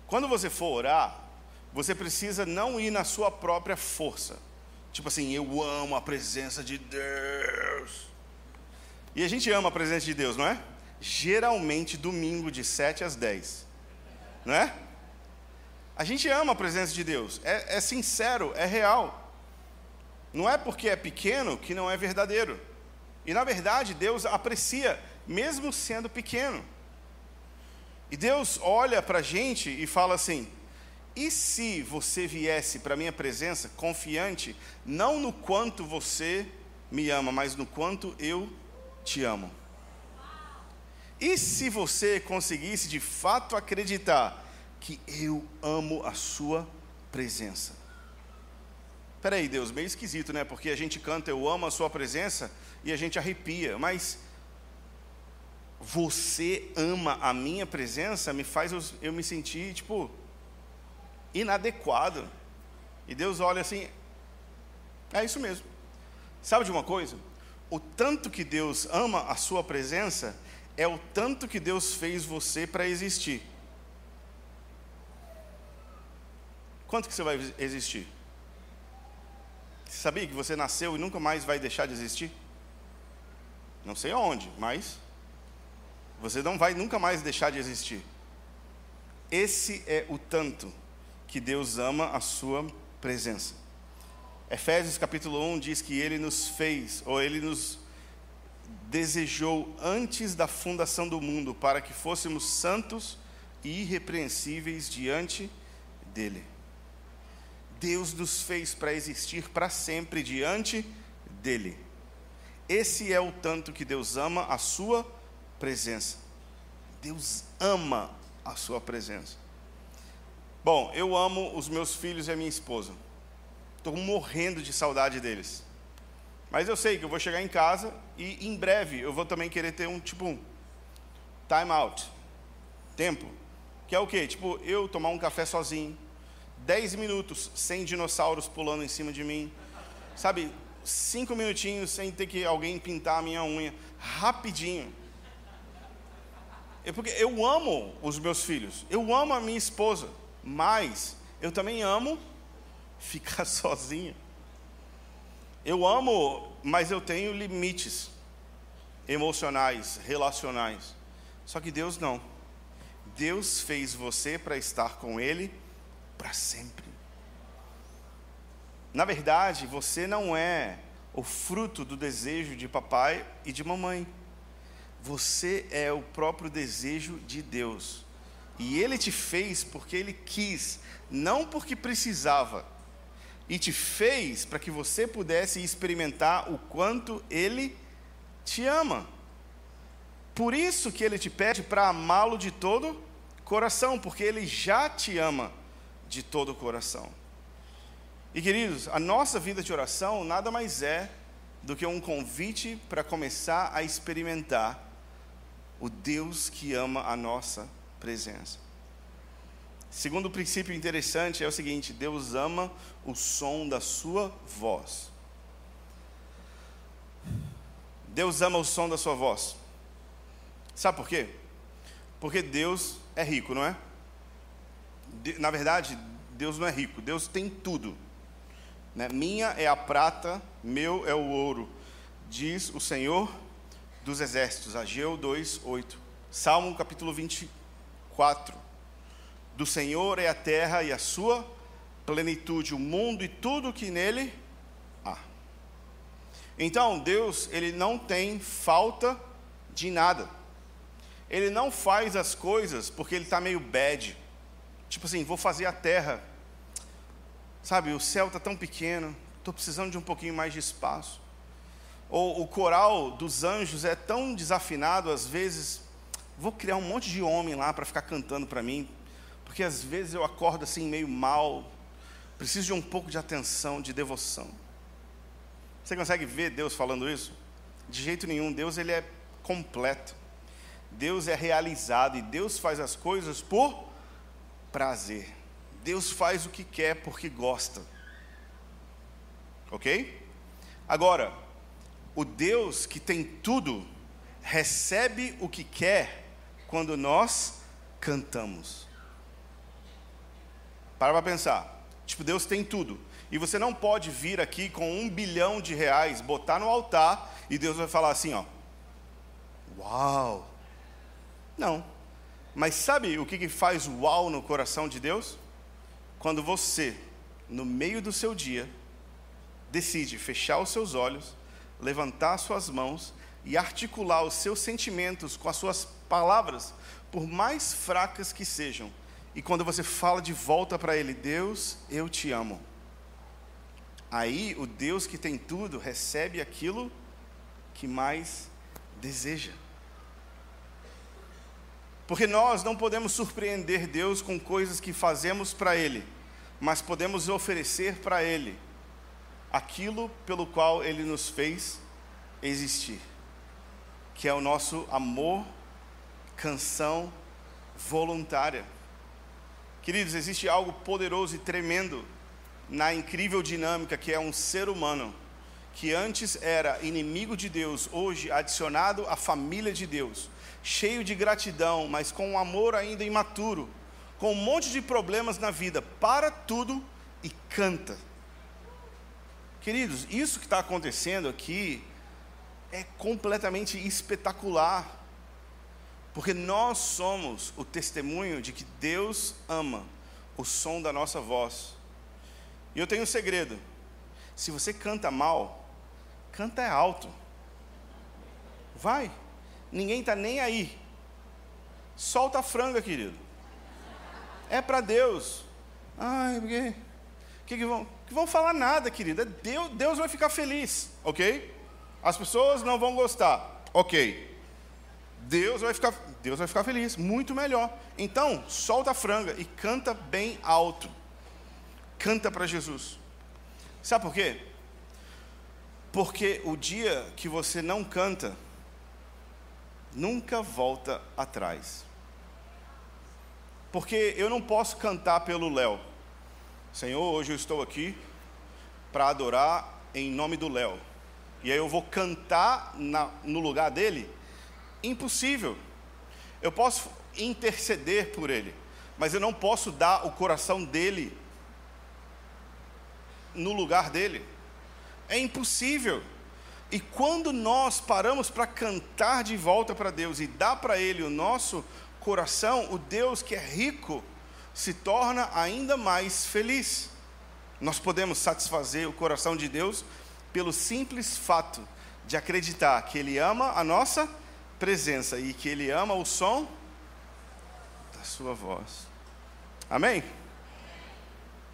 Quando você for orar, você precisa não ir na sua própria força. Tipo assim, eu amo a presença de Deus. E a gente ama a presença de Deus, não é? Geralmente domingo de 7 às 10. Não é? A gente ama a presença de Deus. É, é sincero, é real. Não é porque é pequeno que não é verdadeiro. E na verdade, Deus aprecia mesmo sendo pequeno. E Deus olha para a gente e fala assim: e se você viesse para a minha presença confiante, não no quanto você me ama, mas no quanto eu te amo? E se você conseguisse de fato acreditar que eu amo a sua presença? Peraí, Deus, meio esquisito, né? Porque a gente canta eu amo a sua presença e a gente arrepia, mas você ama a minha presença, me faz eu, eu me sentir, tipo, inadequado. E Deus olha assim, é isso mesmo. Sabe de uma coisa? O tanto que Deus ama a sua presença é o tanto que Deus fez você para existir. Quanto que você vai existir? Você sabia que você nasceu e nunca mais vai deixar de existir? Não sei aonde, mas você não vai nunca mais deixar de existir. Esse é o tanto que Deus ama a sua presença. Efésios capítulo 1 diz que ele nos fez, ou ele nos desejou antes da fundação do mundo, para que fôssemos santos e irrepreensíveis diante dele. Deus nos fez para existir para sempre diante dele. Esse é o tanto que Deus ama a sua presença. Deus ama a sua presença. Bom, eu amo os meus filhos e a minha esposa. Estou morrendo de saudade deles. Mas eu sei que eu vou chegar em casa e em breve eu vou também querer ter um tipo um time out. Tempo. Que é o quê? Tipo, eu tomar um café sozinho. Dez minutos sem dinossauros pulando em cima de mim. Sabe, cinco minutinhos sem ter que alguém pintar a minha unha. Rapidinho. É porque eu amo os meus filhos, eu amo a minha esposa, mas eu também amo <laughs> ficar sozinho. Eu amo, mas eu tenho limites emocionais, relacionais. Só que Deus não. Deus fez você para estar com Ele para sempre. Na verdade, você não é o fruto do desejo de papai e de mamãe. Você é o próprio desejo de Deus. E Ele te fez porque Ele quis, não porque precisava. E te fez para que você pudesse experimentar o quanto Ele te ama. Por isso que Ele te pede para amá-lo de todo coração, porque Ele já te ama de todo o coração. E queridos, a nossa vida de oração nada mais é do que um convite para começar a experimentar o Deus que ama a nossa presença. Segundo princípio interessante é o seguinte: Deus ama o som da sua voz. Deus ama o som da sua voz. Sabe por quê? Porque Deus é rico, não é? Na verdade, Deus não é rico, Deus tem tudo. Né? Minha é a prata, meu é o ouro, diz o Senhor dos Exércitos, Ageu 2, 8. Salmo capítulo 24. Do Senhor é a terra e a sua plenitude, o mundo e tudo que nele há. Então, Deus, ele não tem falta de nada. Ele não faz as coisas porque ele está meio bad. Tipo assim, vou fazer a terra. Sabe, o céu está tão pequeno, estou precisando de um pouquinho mais de espaço. Ou o coral dos anjos é tão desafinado, às vezes, vou criar um monte de homem lá para ficar cantando para mim, porque às vezes eu acordo assim meio mal, preciso de um pouco de atenção, de devoção. Você consegue ver Deus falando isso? De jeito nenhum, Deus ele é completo. Deus é realizado e Deus faz as coisas por prazer. Deus faz o que quer porque gosta. Ok? Agora, o Deus que tem tudo recebe o que quer quando nós cantamos. Para para pensar. Tipo, Deus tem tudo. E você não pode vir aqui com um bilhão de reais, botar no altar e Deus vai falar assim, ó. Uau! Não. Mas sabe o que, que faz uau no coração de Deus? Quando você, no meio do seu dia, decide fechar os seus olhos, levantar suas mãos e articular os seus sentimentos com as suas palavras, por mais fracas que sejam. E quando você fala de volta para Ele, Deus, eu te amo. Aí o Deus que tem tudo recebe aquilo que mais deseja. Porque nós não podemos surpreender Deus com coisas que fazemos para Ele, mas podemos oferecer para Ele aquilo pelo qual Ele nos fez existir, que é o nosso amor, canção voluntária. Queridos, existe algo poderoso e tremendo na incrível dinâmica que é um ser humano que antes era inimigo de Deus, hoje adicionado à família de Deus cheio de gratidão, mas com um amor ainda imaturo, com um monte de problemas na vida, para tudo e canta. Queridos, isso que está acontecendo aqui é completamente espetacular, porque nós somos o testemunho de que Deus ama o som da nossa voz. E eu tenho um segredo: se você canta mal, canta alto. Vai ninguém está nem aí. Solta a franga, querido. É para Deus. Ai, porque. Que, que, vão, que vão falar nada, querido. É Deus, Deus vai ficar feliz, ok? As pessoas não vão gostar, ok? Deus vai ficar, Deus vai ficar feliz, muito melhor. Então, solta a franga e canta bem alto. Canta para Jesus. Sabe por quê? Porque o dia que você não canta, nunca volta atrás. Porque eu não posso cantar pelo Léo. Senhor, hoje eu estou aqui para adorar em nome do Léo. E aí eu vou cantar na, no lugar dele? Impossível. Eu posso interceder por ele, mas eu não posso dar o coração dele no lugar dele. É impossível. E quando nós paramos para cantar de volta para Deus e dar para Ele o nosso coração, o Deus que é rico se torna ainda mais feliz. Nós podemos satisfazer o coração de Deus pelo simples fato de acreditar que Ele ama a nossa presença e que Ele ama o som da Sua voz. Amém?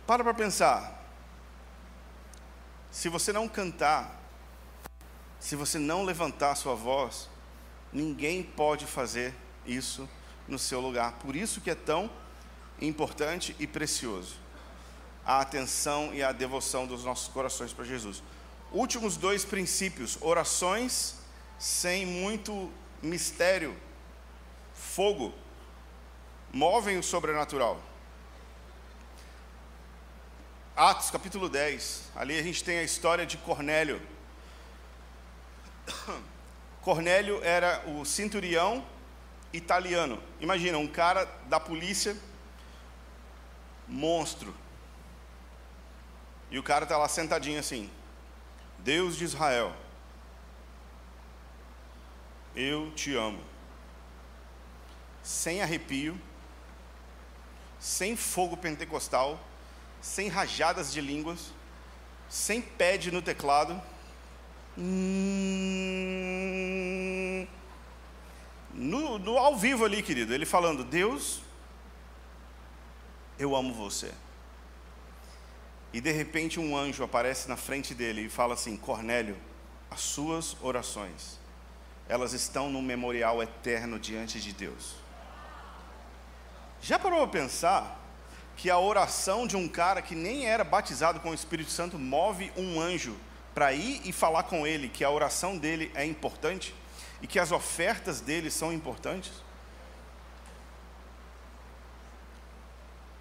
Para para pensar. Se você não cantar, se você não levantar sua voz, ninguém pode fazer isso no seu lugar. Por isso que é tão importante e precioso a atenção e a devoção dos nossos corações para Jesus. Últimos dois princípios: orações sem muito mistério, fogo, movem o sobrenatural. Atos capítulo 10, ali a gente tem a história de Cornélio. <coughs> Cornélio era o centurião italiano. Imagina, um cara da polícia, monstro. E o cara está lá sentadinho assim. Deus de Israel, eu te amo. Sem arrepio, sem fogo pentecostal, sem rajadas de línguas, sem pad no teclado. Hum, no, no, ao vivo ali, querido, ele falando: Deus, eu amo você. E de repente um anjo aparece na frente dele e fala assim: Cornélio, as suas orações, elas estão no memorial eterno diante de Deus. Já parou a pensar que a oração de um cara que nem era batizado com o Espírito Santo move um anjo para ir e falar com ele que a oração dele é importante e que as ofertas dele são importantes?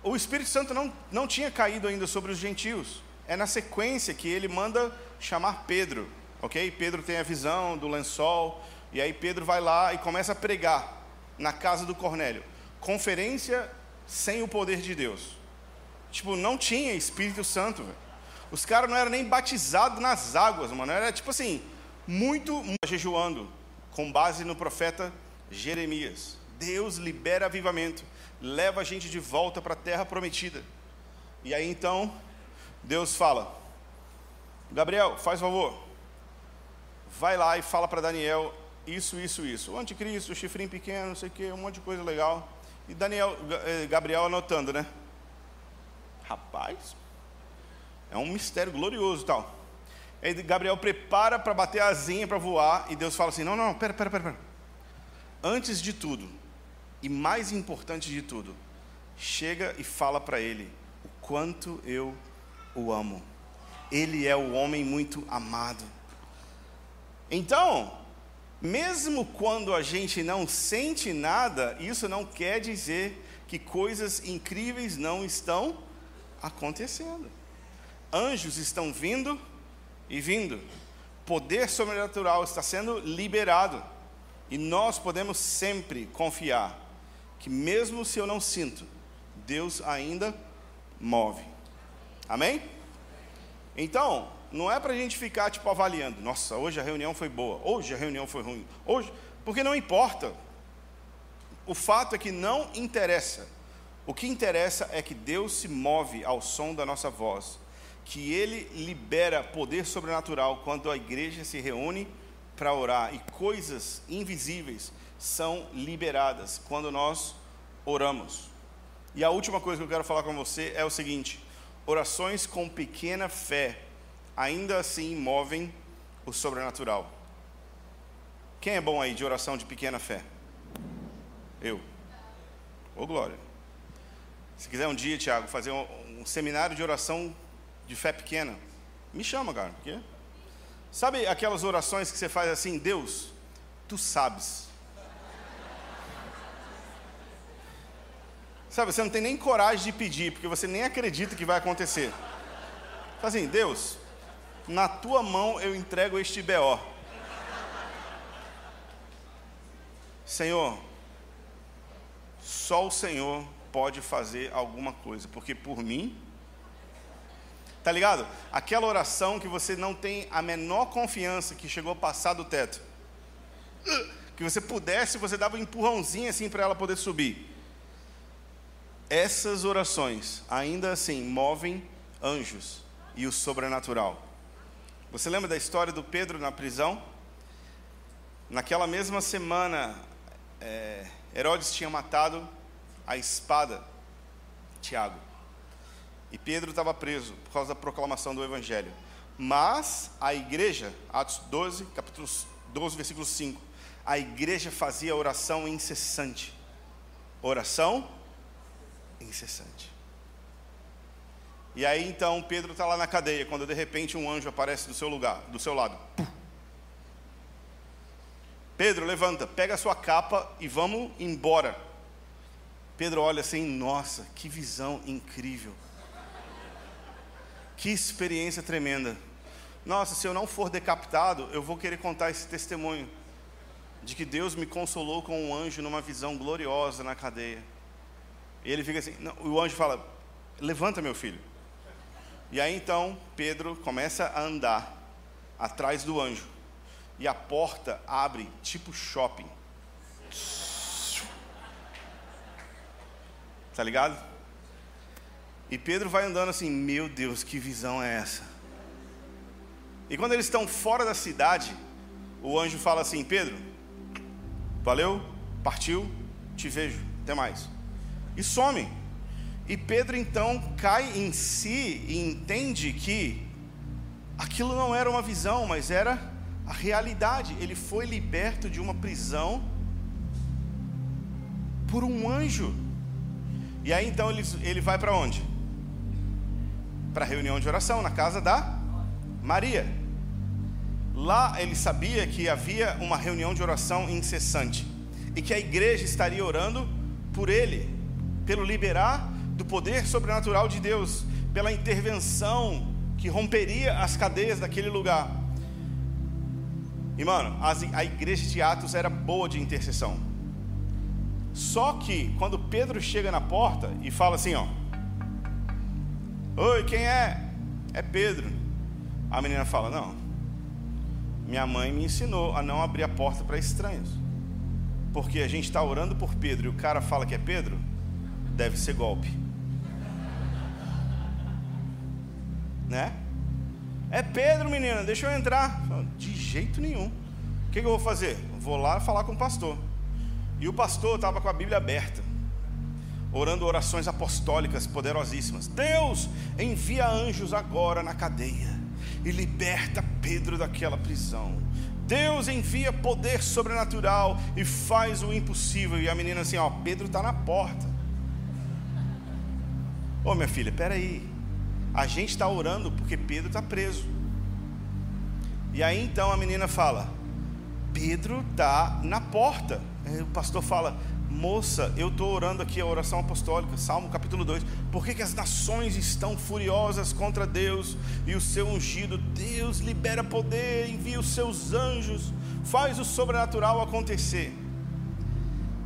o Espírito Santo não, não tinha caído ainda sobre os gentios. É na sequência que ele manda chamar Pedro, ok? Pedro tem a visão do lençol, e aí Pedro vai lá e começa a pregar na casa do Cornélio. Conferência sem o poder de Deus. Tipo, não tinha Espírito Santo, velho. Os caras não eram nem batizados nas águas, mano. Era tipo assim, muito jejuando, com base no profeta Jeremias. Deus libera avivamento leva a gente de volta para a terra prometida. E aí então, Deus fala: Gabriel, faz favor, vai lá e fala para Daniel isso, isso, isso. O anticristo, o chifrinho pequeno, não sei o que, um monte de coisa legal. E Daniel, eh, Gabriel anotando, né? Rapaz, é um mistério glorioso tal. Aí Gabriel prepara para bater a asinha para voar e Deus fala assim: não, não, pera, pera, pera, pera. Antes de tudo, e mais importante de tudo, chega e fala para ele o quanto eu o amo. Ele é o homem muito amado. Então, mesmo quando a gente não sente nada, isso não quer dizer que coisas incríveis não estão acontecendo. Anjos estão vindo e vindo. Poder sobrenatural está sendo liberado. E nós podemos sempre confiar que mesmo se eu não sinto, Deus ainda move. Amém? Então, não é para a gente ficar tipo avaliando, nossa, hoje a reunião foi boa, hoje a reunião foi ruim, hoje, porque não importa. O fato é que não interessa. O que interessa é que Deus se move ao som da nossa voz, que Ele libera poder sobrenatural quando a igreja se reúne para orar e coisas invisíveis são liberadas quando nós oramos. E a última coisa que eu quero falar com você é o seguinte: orações com pequena fé ainda assim movem o sobrenatural. Quem é bom aí de oração de pequena fé? Eu. Ô glória. Se quiser um dia, Tiago, fazer um, um, seminário de oração de fé pequena, me chama, cara. Porque... Sabe aquelas orações que você faz assim, Deus, tu sabes Sabe, você não tem nem coragem de pedir, porque você nem acredita que vai acontecer. Fala assim, Deus, na tua mão eu entrego este BO. Senhor, só o Senhor pode fazer alguma coisa, porque por mim, tá ligado? Aquela oração que você não tem a menor confiança que chegou a passar do teto, que você pudesse, você dava um empurrãozinho assim para ela poder subir essas orações ainda assim movem anjos e o sobrenatural. Você lembra da história do Pedro na prisão? Naquela mesma semana, é, Herodes tinha matado a espada Tiago. E Pedro estava preso por causa da proclamação do Evangelho. Mas a igreja, Atos 12, capítulo 12, versículo 5, a igreja fazia oração incessante. Oração incessante. E aí então Pedro está lá na cadeia, quando de repente um anjo aparece do seu lugar, do seu lado. Pedro, levanta, pega a sua capa e vamos embora. Pedro olha assim, nossa, que visão incrível. Que experiência tremenda. Nossa, se eu não for decapitado, eu vou querer contar esse testemunho de que Deus me consolou com um anjo numa visão gloriosa na cadeia. E ele fica assim, não, o anjo fala: "Levanta, meu filho". E aí então Pedro começa a andar atrás do anjo. E a porta abre tipo shopping. Tá ligado? E Pedro vai andando assim, meu Deus, que visão é essa? E quando eles estão fora da cidade, o anjo fala assim: Pedro, valeu, partiu, te vejo, até mais. E some. E Pedro então cai em si e entende que aquilo não era uma visão, mas era a realidade. Ele foi liberto de uma prisão por um anjo. E aí então ele, ele vai para onde? Para a reunião de oração, na casa da Maria. Lá ele sabia que havia uma reunião de oração incessante e que a igreja estaria orando por ele, pelo liberar do poder sobrenatural de Deus, pela intervenção que romperia as cadeias daquele lugar. E mano, a igreja de Atos era boa de intercessão. Só que quando Pedro chega na porta e fala assim, ó: Oi, quem é? É Pedro. A menina fala: Não. Minha mãe me ensinou a não abrir a porta para estranhos. Porque a gente está orando por Pedro e o cara fala que é Pedro, deve ser golpe. <laughs> né? É Pedro, menina, deixa eu entrar. De jeito nenhum. O que, que eu vou fazer? Vou lá falar com o pastor. E o pastor estava com a Bíblia aberta, orando orações apostólicas poderosíssimas. Deus envia anjos agora na cadeia e liberta Pedro daquela prisão. Deus envia poder sobrenatural e faz o impossível. E a menina assim, ó, Pedro está na porta. Ô minha filha, peraí. A gente está orando porque Pedro está preso. E aí então a menina fala: Pedro está na porta. Aí o pastor fala: Moça, eu estou orando aqui a oração apostólica, Salmo capítulo 2. Por que, que as nações estão furiosas contra Deus e o seu ungido? Deus libera poder, envia os seus anjos, faz o sobrenatural acontecer.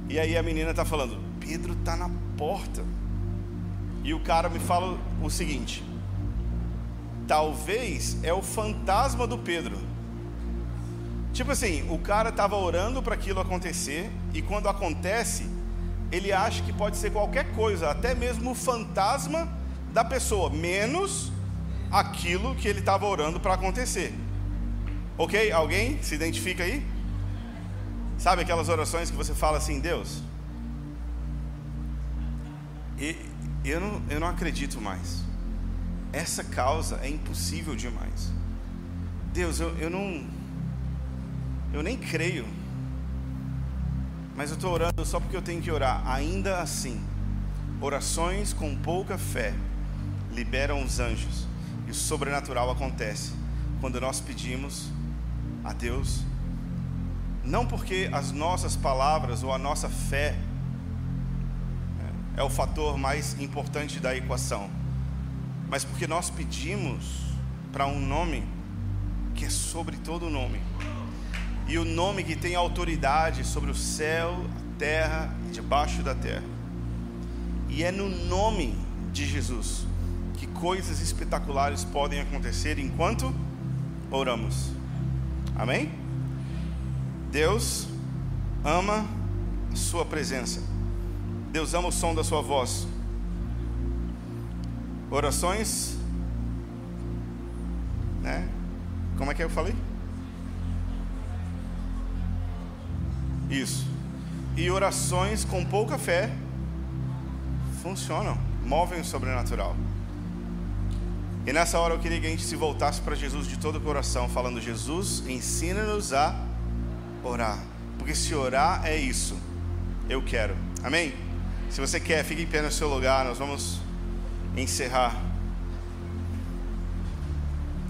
E aí a menina está falando: Pedro está na porta. E o cara me fala o seguinte: talvez é o fantasma do Pedro. Tipo assim, o cara estava orando para aquilo acontecer e quando acontece, ele acha que pode ser qualquer coisa, até mesmo o fantasma da pessoa, menos aquilo que ele estava orando para acontecer. Ok? Alguém se identifica aí? Sabe aquelas orações que você fala assim, Deus? E eu não, eu não acredito mais essa causa é impossível demais. Deus, eu, eu não. Eu nem creio. Mas eu estou orando só porque eu tenho que orar. Ainda assim, orações com pouca fé liberam os anjos. E o sobrenatural acontece quando nós pedimos a Deus, não porque as nossas palavras ou a nossa fé é, é o fator mais importante da equação mas porque nós pedimos para um nome que é sobre todo nome. E o nome que tem autoridade sobre o céu, a terra e debaixo da terra. E é no nome de Jesus que coisas espetaculares podem acontecer enquanto oramos. Amém? Deus ama a sua presença. Deus ama o som da sua voz. Orações, né? Como é que eu falei? Isso. E orações com pouca fé funcionam, movem o sobrenatural. E nessa hora eu queria que a gente se voltasse para Jesus de todo o coração, falando: Jesus, ensina-nos a orar. Porque se orar é isso, eu quero. Amém? Se você quer, fique em pé no seu lugar, nós vamos encerrar.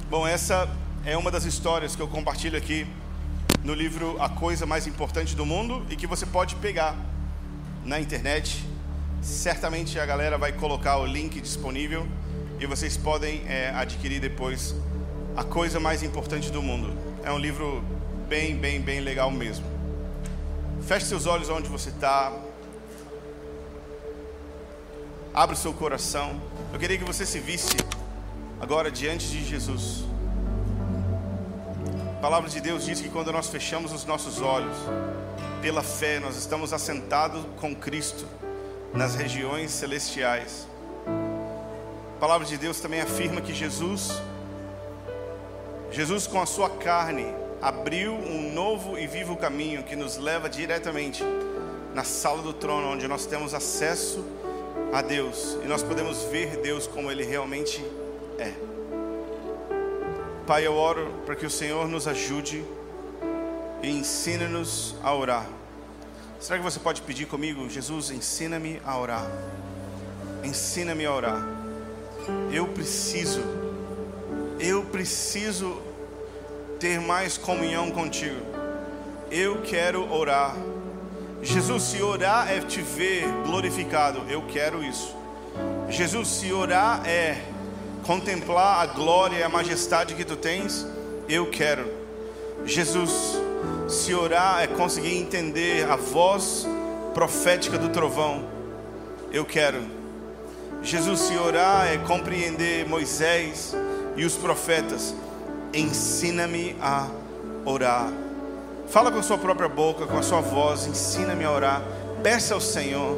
Bom, essa é uma das histórias que eu compartilho aqui no livro A Coisa Mais Importante do Mundo e que você pode pegar na internet. Certamente a galera vai colocar o link disponível e vocês podem é, adquirir depois A Coisa Mais Importante do Mundo. É um livro bem, bem, bem legal mesmo. Feche seus olhos onde você está. Abra o seu coração. Eu queria que você se visse agora diante de Jesus. Palavra de Deus diz que quando nós fechamos os nossos olhos, pela fé, nós estamos assentados com Cristo nas regiões celestiais. A palavra de Deus também afirma que Jesus, Jesus com a sua carne, abriu um novo e vivo caminho que nos leva diretamente na sala do trono, onde nós temos acesso a Deus e nós podemos ver Deus como Ele realmente é. Pai, eu oro para que o Senhor nos ajude e ensine-nos a orar. Será que você pode pedir comigo, Jesus, ensina-me a orar? Ensina-me a orar. Eu preciso, eu preciso ter mais comunhão contigo. Eu quero orar. Jesus, se orar é te ver glorificado, eu quero isso. Jesus, se orar é contemplar a glória e a majestade que tu tens, eu quero. Jesus, se orar é conseguir entender a voz profética do trovão, eu quero. Jesus, se orar é compreender Moisés e os profetas, ensina-me a orar. Fala com a sua própria boca, com a sua voz, ensina-me a orar. Peça ao Senhor.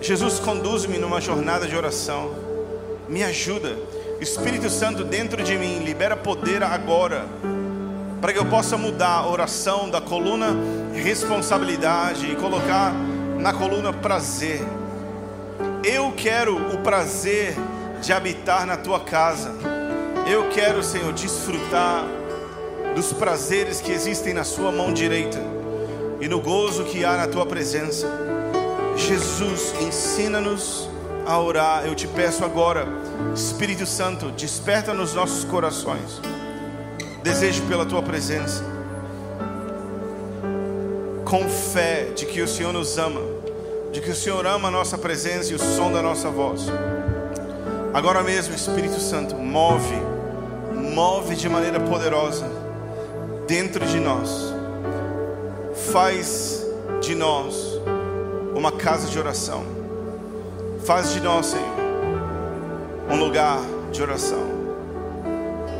Jesus, conduz-me numa jornada de oração. Me ajuda. Espírito Santo dentro de mim, libera poder agora. Para que eu possa mudar a oração da coluna responsabilidade e colocar na coluna prazer. Eu quero o prazer de habitar na tua casa. Eu quero, Senhor, desfrutar dos prazeres que existem na Sua mão direita e no gozo que há na Tua presença. Jesus, ensina-nos a orar. Eu te peço agora, Espírito Santo, desperta nos nossos corações desejo pela Tua presença, com fé de que o Senhor nos ama, de que o Senhor ama a nossa presença e o som da nossa voz. Agora mesmo, Espírito Santo, move, move de maneira poderosa dentro de nós. Faz de nós uma casa de oração. Faz de nós, Senhor, um lugar de oração.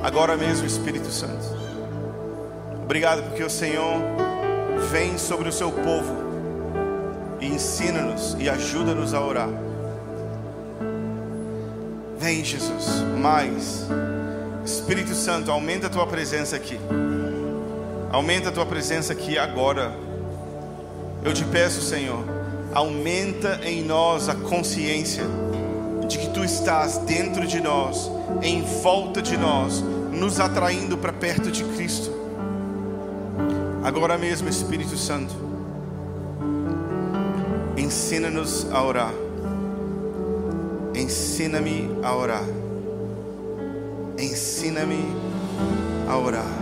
Agora mesmo, Espírito Santo. Obrigado porque o Senhor vem sobre o seu povo e ensina-nos e ajuda-nos a orar. Vem, Jesus, mais. Espírito Santo, aumenta a tua presença aqui. Aumenta a tua presença aqui agora. Eu te peço, Senhor, aumenta em nós a consciência de que tu estás dentro de nós, em volta de nós, nos atraindo para perto de Cristo. Agora mesmo, Espírito Santo, ensina-nos a orar. Ensina-me a orar. Ensina-me a orar.